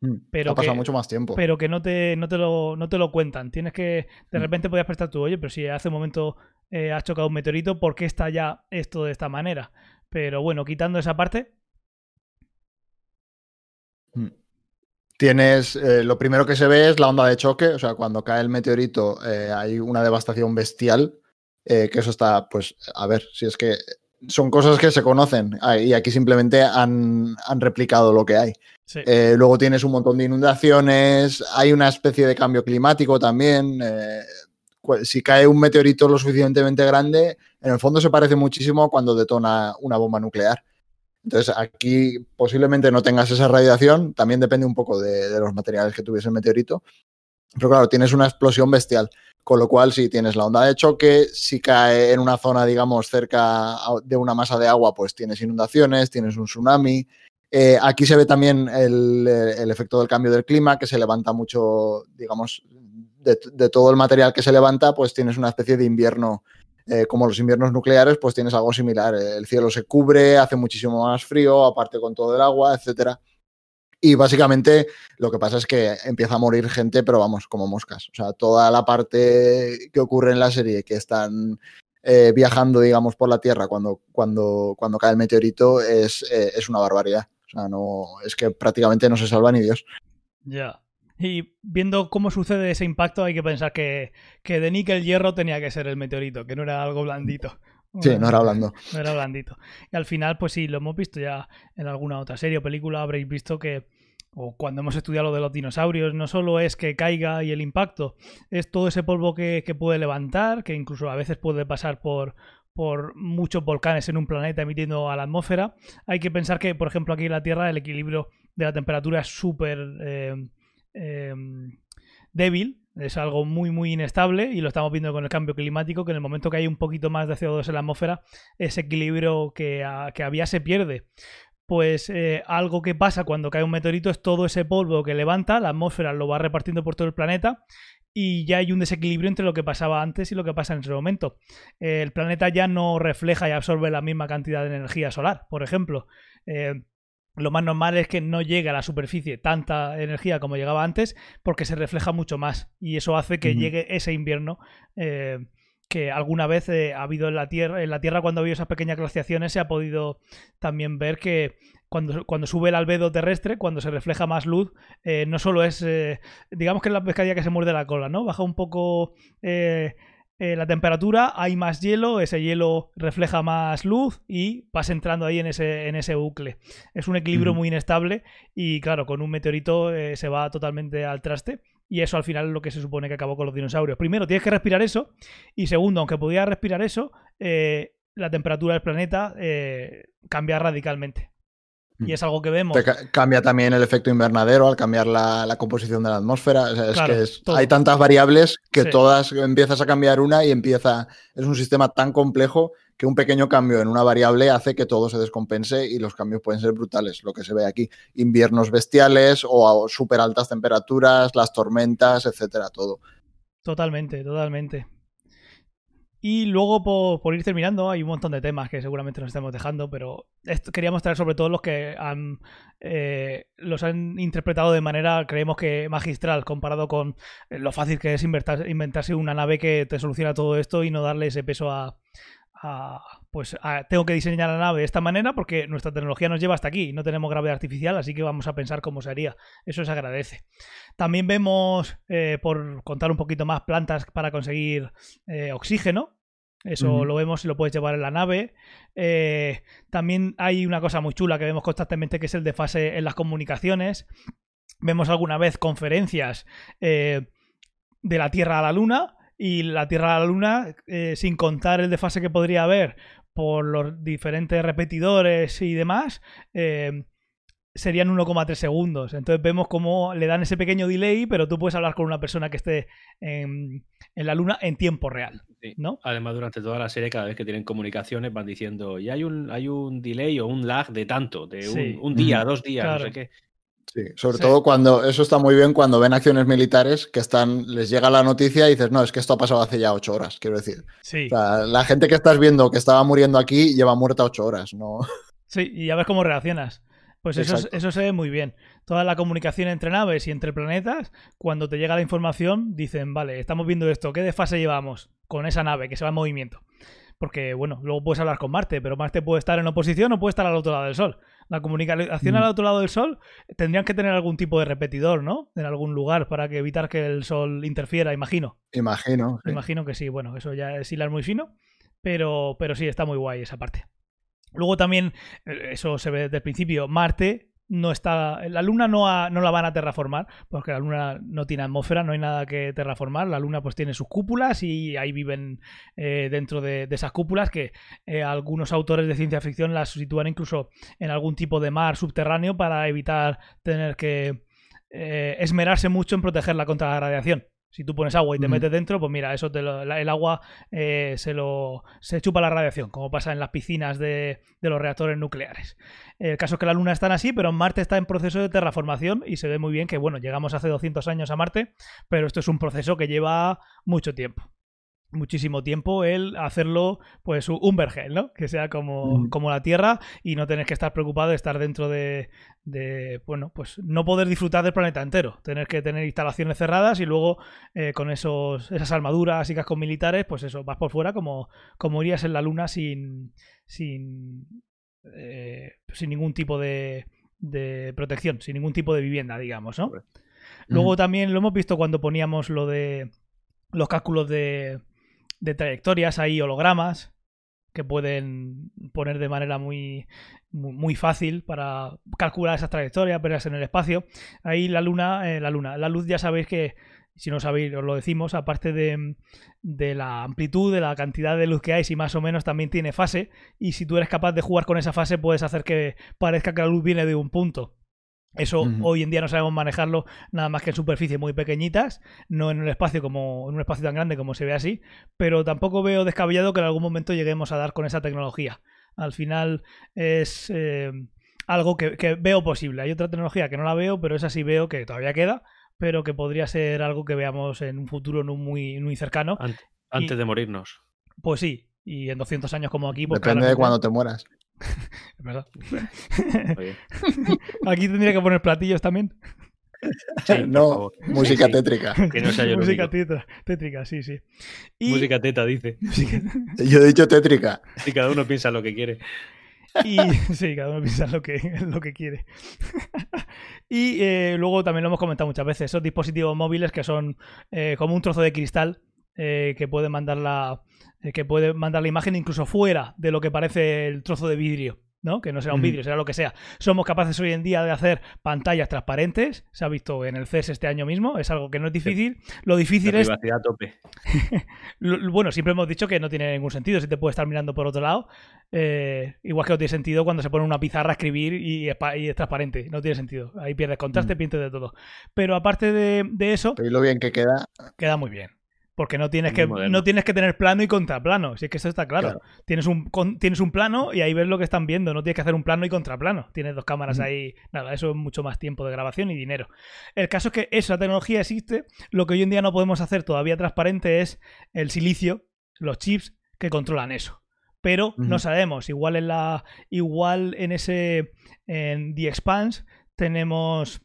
S3: Mm. Pero ha pasado mucho más tiempo.
S2: Pero que no te, no te, lo, no te lo cuentan. Tienes que, de mm. repente podías prestar tu, oye, pero si hace un momento eh, has chocado un meteorito, ¿por qué está ya esto de esta manera? Pero bueno, quitando esa parte.
S3: Tienes, eh, lo primero que se ve es la onda de choque, o sea, cuando cae el meteorito eh, hay una devastación bestial, eh, que eso está, pues, a ver, si es que son cosas que se conocen ah, y aquí simplemente han, replicado lo que hay. luego tienes un montón de inundaciones, hay una especie de cambio climático también. si cae un meteorito lo suficientemente grande, en el fondo se parece muchísimo cuando detona una bomba nuclear. Entonces, aquí posiblemente no tengas esa radiación, también depende un poco de, los materiales que tuviese el meteorito. Pero claro, tienes una explosión bestial, con lo cual si tienes la onda de choque, si cae en una zona, digamos, cerca de una masa de agua, pues tienes inundaciones, tienes un tsunami. Eh, aquí se ve también el, efecto del cambio del clima, que se levanta mucho, digamos, de, de, todo el material que se levanta, pues tienes una especie de invierno eh, como los inviernos nucleares, pues tienes algo similar. El cielo se cubre, hace muchísimo más frío, aparte con todo el agua, etcétera. Y básicamente lo que pasa es que empieza a morir gente, pero vamos, como moscas. O sea, toda la parte que ocurre en la serie, que están eh, viajando, digamos, por la Tierra cuando, cuando, cuando cae el meteorito, es, eh, es una barbaridad. O sea, no, es que prácticamente no se salva ni Dios.
S2: Ya. Y viendo cómo sucede ese impacto, hay que pensar que, que de níquel hierro tenía que ser el meteorito, que no era algo blandito.
S3: Sí, no era blando.
S2: No era blandito. Y al final, pues sí, lo hemos visto ya en alguna otra serie o película, habréis visto que, o cuando hemos estudiado lo de los dinosaurios, no solo es que caiga y el impacto, es todo ese polvo que, que puede levantar, que incluso a veces puede pasar por, por muchos volcanes en un planeta emitiendo a la atmósfera. Hay que pensar que, por ejemplo, aquí en la Tierra el equilibrio de la temperatura es súper eh, eh, débil, es algo muy, muy inestable y lo estamos viendo con el cambio climático, que en el momento que hay un poquito más de CO2 en la atmósfera, ese equilibrio que, que había se pierde. Pues eh, algo que pasa cuando cae un meteorito es todo ese polvo que levanta, la atmósfera lo va repartiendo por todo el planeta y ya hay un desequilibrio entre lo que pasaba antes y lo que pasa en ese momento. el planeta ya no refleja y absorbe la misma cantidad de energía solar, por ejemplo. Eh, lo más normal es que no llegue a la superficie tanta energía como llegaba antes porque se refleja mucho más y eso hace que llegue ese invierno eh, que alguna vez eh, ha habido en la Tierra. En la Tierra cuando ha habido esas pequeñas glaciaciones se ha podido también ver que cuando, cuando sube el albedo terrestre, cuando se refleja más luz, eh, no solo es, digamos que es la pescadilla que se muerde la cola, ¿no? Baja un poco eh, la temperatura, hay más hielo, ese hielo refleja más luz y vas entrando ahí en ese, en ese bucle. Es un equilibrio muy inestable y claro, con un meteorito eh, se va totalmente al traste. Y eso al final es lo que se supone que acabó con los dinosaurios. Primero, tienes que respirar eso. Y segundo, aunque pudieras respirar eso, eh, la temperatura del planeta cambia radicalmente. Y es algo que vemos.
S3: cambia también el efecto invernadero al cambiar la, composición de la atmósfera. es que hay tantas variables que todas empiezas a cambiar una y empieza. Es un sistema tan complejo que un pequeño cambio en una variable hace que todo se descompense y los cambios pueden ser brutales. Lo que se ve aquí: inviernos bestiales o súper altas temperaturas, las tormentas, etcétera, todo.
S2: Totalmente, totalmente. Y luego, por, ir terminando, hay un montón de temas que seguramente nos estamos dejando, pero esto, queríamos traer sobre todo los que han, eh, los han interpretado de manera, creemos que magistral, comparado con eh, lo fácil que es inventarse una nave que te soluciona todo esto y no darle ese peso a, pues tengo que diseñar la nave de esta manera porque nuestra tecnología nos lleva hasta aquí, no tenemos gravedad artificial, así que vamos a pensar cómo se haría. Eso se agradece. También vemos, eh, por contar un poquito más, plantas para conseguir oxígeno, eso lo vemos y lo puedes llevar en la nave. Eh, también hay una cosa muy chula que vemos constantemente que es el desfase en las comunicaciones. Vemos alguna vez conferencias eh, de la Tierra a la Luna y la Tierra a la Luna, eh, sin contar el desfase que podría haber por los diferentes repetidores y demás, serían 1,3 segundos. Entonces vemos cómo le dan ese pequeño delay, pero tú puedes hablar con una persona que esté en, la luna en tiempo real. ¿no?
S4: Además, durante toda la serie, cada vez que tienen comunicaciones, van diciendo, y hay un, hay un delay o un lag de tanto, de un, día, dos días, no sé qué.
S3: Sí, sobre todo cuando, eso está muy bien cuando ven acciones militares que están, les llega la noticia y dices, no, es que esto ha pasado hace ya ocho horas, quiero decir.
S2: Sí.
S3: la gente que estás viendo que estaba muriendo aquí lleva muerta ocho horas, ¿no?
S2: Sí, y ya ves cómo reaccionas. Pues eso, eso se ve muy bien. Toda la comunicación entre naves y entre planetas, cuando te llega la información, dicen, vale, estamos viendo esto, ¿qué desfase llevamos con esa nave que se va en movimiento? Porque, bueno, luego puedes hablar con Marte, pero Marte puede estar en oposición o puede estar al otro lado del Sol. La comunicación al mm. otro lado del Sol tendrían que tener algún tipo de repetidor, ¿no? En algún lugar para que evitar que el Sol interfiera, imagino.
S3: Imagino.
S2: Imagino que sí. Bueno, eso ya es hilar muy fino, pero, pero sí, está muy guay esa parte. Luego también, eh, eso se ve desde el principio, Marte no está. La Luna no, no la van a terraformar, porque la Luna no tiene atmósfera, no hay nada que terraformar. La Luna pues tiene sus cúpulas y ahí viven eh, dentro de, esas cúpulas que eh, algunos autores de ciencia ficción las sitúan incluso en algún tipo de mar subterráneo para evitar tener que esmerarse mucho en protegerla contra la radiación. Si tú pones agua y te metes dentro, pues mira, eso el agua eh, se lo se chupa la radiación, como pasa en las piscinas de, los reactores nucleares. El caso es que la Luna está así, pero Marte está en proceso de terraformación y se ve muy bien que, bueno, llegamos hace 200 años a Marte, pero esto es un proceso que lleva mucho tiempo muchísimo tiempo el hacerlo pues un vergel, ¿no? Que sea como, como la Tierra y no tener que estar preocupado de estar dentro de, de, bueno, pues no poder disfrutar del planeta entero, tener que tener instalaciones cerradas y luego eh, con esos, esas armaduras y cascos militares, pues eso, vas por fuera como, como irías en la Luna sin, sin, eh, sin ningún tipo de, de protección, sin ningún tipo de vivienda, digamos, ¿no? Luego también lo hemos visto cuando poníamos lo de los cálculos de, de trayectorias, hay hologramas. que pueden poner de manera muy, muy, fácil para calcular esas trayectorias, verlas en el espacio. Ahí la luna, eh, la luna, la luz ya sabéis que si no sabéis, os lo decimos, aparte de, de, la amplitud, de la cantidad de luz que hay, si más o menos también tiene fase, y si tú eres capaz de jugar con esa fase, puedes hacer que parezca que la luz viene de un punto. Eso hoy en día no sabemos manejarlo nada más que en superficies muy pequeñitas, no en un espacio como en un espacio tan grande como se ve así, pero tampoco veo descabellado que en algún momento lleguemos a dar con esa tecnología. Al final es eh, algo que, veo posible. Hay otra tecnología que no la veo, pero esa sí veo que todavía queda, pero que podría ser algo que veamos en un futuro no muy, muy cercano.
S4: Antes, de morirnos.
S2: Pues sí, y en 200 años como aquí. Pues
S3: Depende de cuando te mueras. *laughs*
S2: es verdad. *laughs* Aquí tendría que poner platillos también.
S3: no, música tétrica. *laughs*
S2: música tétrica, sí, sí.
S4: música teta, dice.
S3: Yo he dicho tétrica.
S4: Y cada uno piensa lo que quiere.
S2: Y sí, cada uno piensa lo que, lo que quiere. y eh, luego también lo hemos comentado muchas veces, esos dispositivos móviles que son eh, como un trozo de cristal eh, que puede mandar la que puede mandar la imagen incluso fuera de lo que parece el trozo de vidrio. ¿no? Que no será un vídeo, será lo que sea. Somos capaces hoy en día de hacer pantallas transparentes. Se ha visto en el CES este año mismo. Es algo que no es difícil. Lo difícil es.
S4: tope. *laughs*
S2: bueno, siempre hemos dicho que no tiene ningún sentido si te puede estar mirando por otro lado. Eh, igual que no tiene sentido cuando se pone una pizarra a escribir y es, transparente. No tiene sentido. Ahí pierdes contraste, mm. de todo. Pero aparte de, de eso.
S3: Y lo bien que queda.
S2: Queda muy bien. Porque no tienes, que, no tienes que tener plano y contraplano. Si es que eso está claro. Tienes, un, tienes un plano y ahí ves lo que están viendo. No tienes que hacer un plano y contraplano. Tienes dos cámaras ahí. Nada, eso es mucho más tiempo de grabación y dinero. El caso es que esa tecnología existe. Lo que hoy en día no podemos hacer todavía transparente es el silicio, los chips que controlan eso. Pero no sabemos. Igual en la. Igual en ese. En The Expanse tenemos.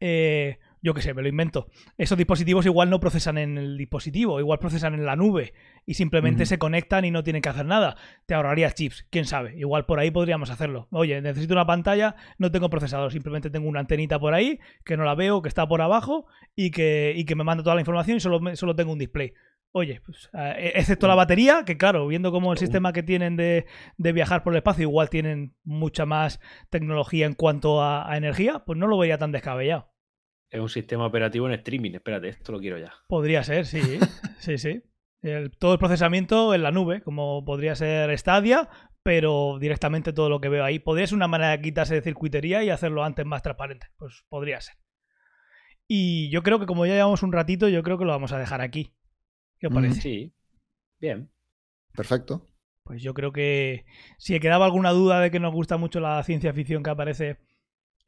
S2: Eh, yo qué sé, me lo invento. Esos dispositivos igual no procesan en el dispositivo, igual procesan en la nube y simplemente se conectan y no tienen que hacer nada. Te ahorrarías chips, quién sabe. Igual por ahí podríamos hacerlo. Oye, necesito una pantalla, no tengo procesador, simplemente tengo una antenita por ahí que no la veo, que está por abajo y que, y que me manda toda la información y solo, solo tengo un display. Oye, pues, eh, excepto la batería, que claro, viendo cómo el sistema que tienen de, viajar por el espacio, igual tienen mucha más tecnología en cuanto a, a energía, pues no lo veía tan descabellado.
S4: Es un sistema operativo en streaming. Espérate, esto lo quiero ya.
S2: Podría ser, sí. *laughs* sí, sí. todo el procesamiento en la nube, como podría ser Stadia, pero directamente todo lo que veo ahí. Podría ser una manera de quitarse de circuitería y hacerlo antes más transparente. Pues podría ser. Y yo creo que como ya llevamos un ratito, yo creo que lo vamos a dejar aquí. ¿Qué os parece?
S4: Sí. Bien.
S3: Perfecto.
S2: Pues yo creo que si quedaba alguna duda de que nos gusta mucho la ciencia ficción que aparece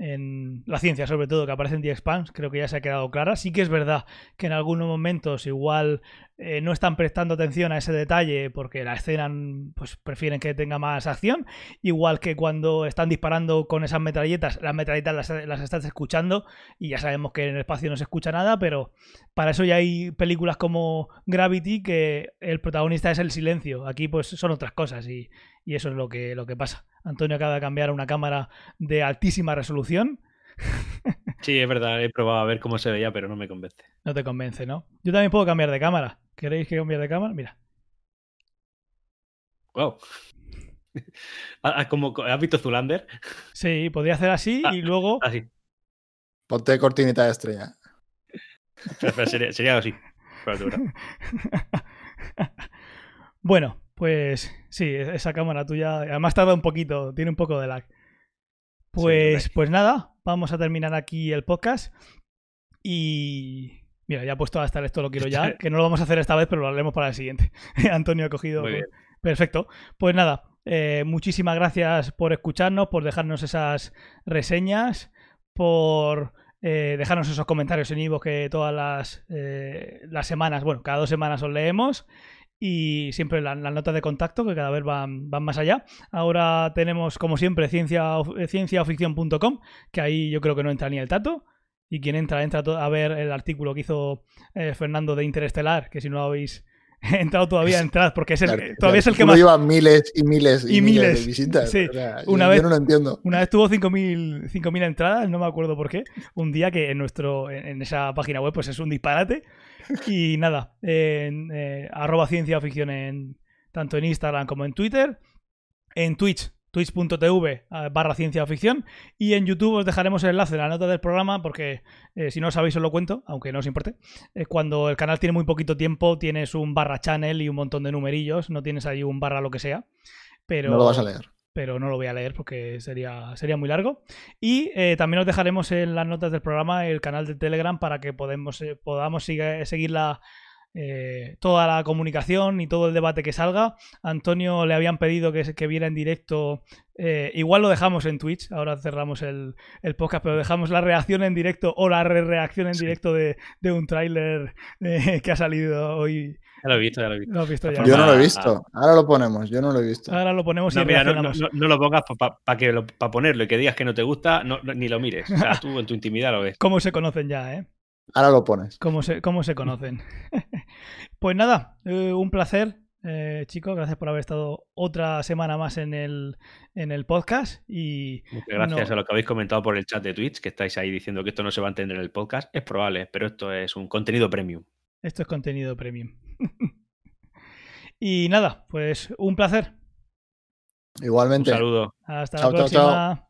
S2: en la ciencia, sobre todo, que aparece en The Expanse, creo que ya se ha quedado clara. Sí que es verdad que en algunos momentos igual eh, no están prestando atención a ese detalle porque la escena pues prefieren que tenga más acción. Igual que cuando están disparando con esas metralletas, las metralletas las, las estás escuchando y ya sabemos que en el espacio no se escucha nada, pero para eso ya hay películas como Gravity que el protagonista es el silencio. Aquí pues son otras cosas y, y eso es lo que, lo que pasa. Antonio acaba de cambiar una cámara de altísima resolución. *laughs*
S4: Sí, es verdad, he probado a ver cómo se veía, pero no me convence.
S2: No te convence, ¿no? Yo también puedo cambiar de cámara. ¿Queréis que cambie de cámara? Mira.
S4: Wow. *laughs* ¿Has visto Zulander?
S2: Sí, podría hacer así y ah, luego.
S4: Así.
S3: Ponte cortinita de estrella. *laughs*
S4: sería, sería, así.
S2: bueno, pues sí, esa cámara tuya. Además tarda un poquito, tiene un poco de lag. Pues, pues nada, vamos a terminar aquí el podcast. Y. Mira, ya he puesto hasta esto lo quiero ya, *laughs* que no lo vamos a hacer esta vez, pero lo haremos para el siguiente. *laughs* Antonio ha cogido. Perfecto. Pues nada, eh, muchísimas gracias por escucharnos, por dejarnos esas reseñas, por eh, dejarnos esos comentarios en Ivo que todas las, eh, las semanas, bueno, cada dos semanas os leemos y siempre las notas de contacto que cada vez van, van, más allá. Ahora tenemos, como siempre, ciencia, cienciaoficción.com, que ahí yo creo que no entra ni el tato. Y quien entra, entra a ver el artículo que hizo eh, Fernando de Interestelar, que si no lo habéis *laughs* entrado todavía, entrad, porque es el, todavía es el que más.
S3: lleva miles y miles y, miles, de visitas. Sí. una
S2: vez,
S3: yo no lo entiendo.
S2: Una vez tuvo 5.000 entradas, no me acuerdo por qué. Un día que en, nuestro, en, esa página web pues es un disparate. *laughs* Y nada, en, eh, arroba ciencia ficción en tanto en Instagram como en Twitter, en Twitch twitch.tv eh, barra ciencia ficción y en YouTube os dejaremos el enlace en la nota del programa porque eh, si no lo sabéis os lo cuento, aunque no os importe. Eh, cuando el canal tiene muy poquito tiempo tienes un barra channel y un montón de numerillos, no tienes ahí un barra lo que sea. Pero,
S3: no lo vas a leer.
S2: Pero no lo voy a leer porque sería, sería muy largo. Y también os dejaremos en las notas del programa el canal de Telegram para que podemos, podamos seguir la, eh, toda la comunicación y todo el debate que salga. Antonio le habían pedido que, que viera en directo. Eh, igual lo dejamos en Twitch, ahora cerramos el, podcast, pero dejamos la reacción en directo o la reacción en directo de, un tráiler eh, *laughs* que ha salido hoy.
S4: Ya lo he visto, ya lo he visto.
S3: Yo no lo he visto. Ahora lo ponemos, yo no lo he visto.
S2: Ahora lo ponemos y
S4: no, lo pongas para ponerlo y que digas que no te gusta, ni lo mires. O sea, tú en tu intimidad lo ves.
S2: ¿Cómo se conocen ya, eh?
S3: Ahora lo pones.
S2: ¿Cómo se, cómo se conocen? *laughs* pues nada, eh, un placer, eh, chicos. Gracias por haber estado otra semana más en el, en el podcast. Y
S4: gracias a lo que habéis comentado por el chat de Twitch, que estáis ahí diciendo que esto no se va a entender en el podcast. Es probable, pero esto es un contenido premium.
S2: Esto es contenido premium. *laughs* y nada, pues un placer.
S3: Igualmente.
S4: Un saludo.
S2: Hasta la próxima.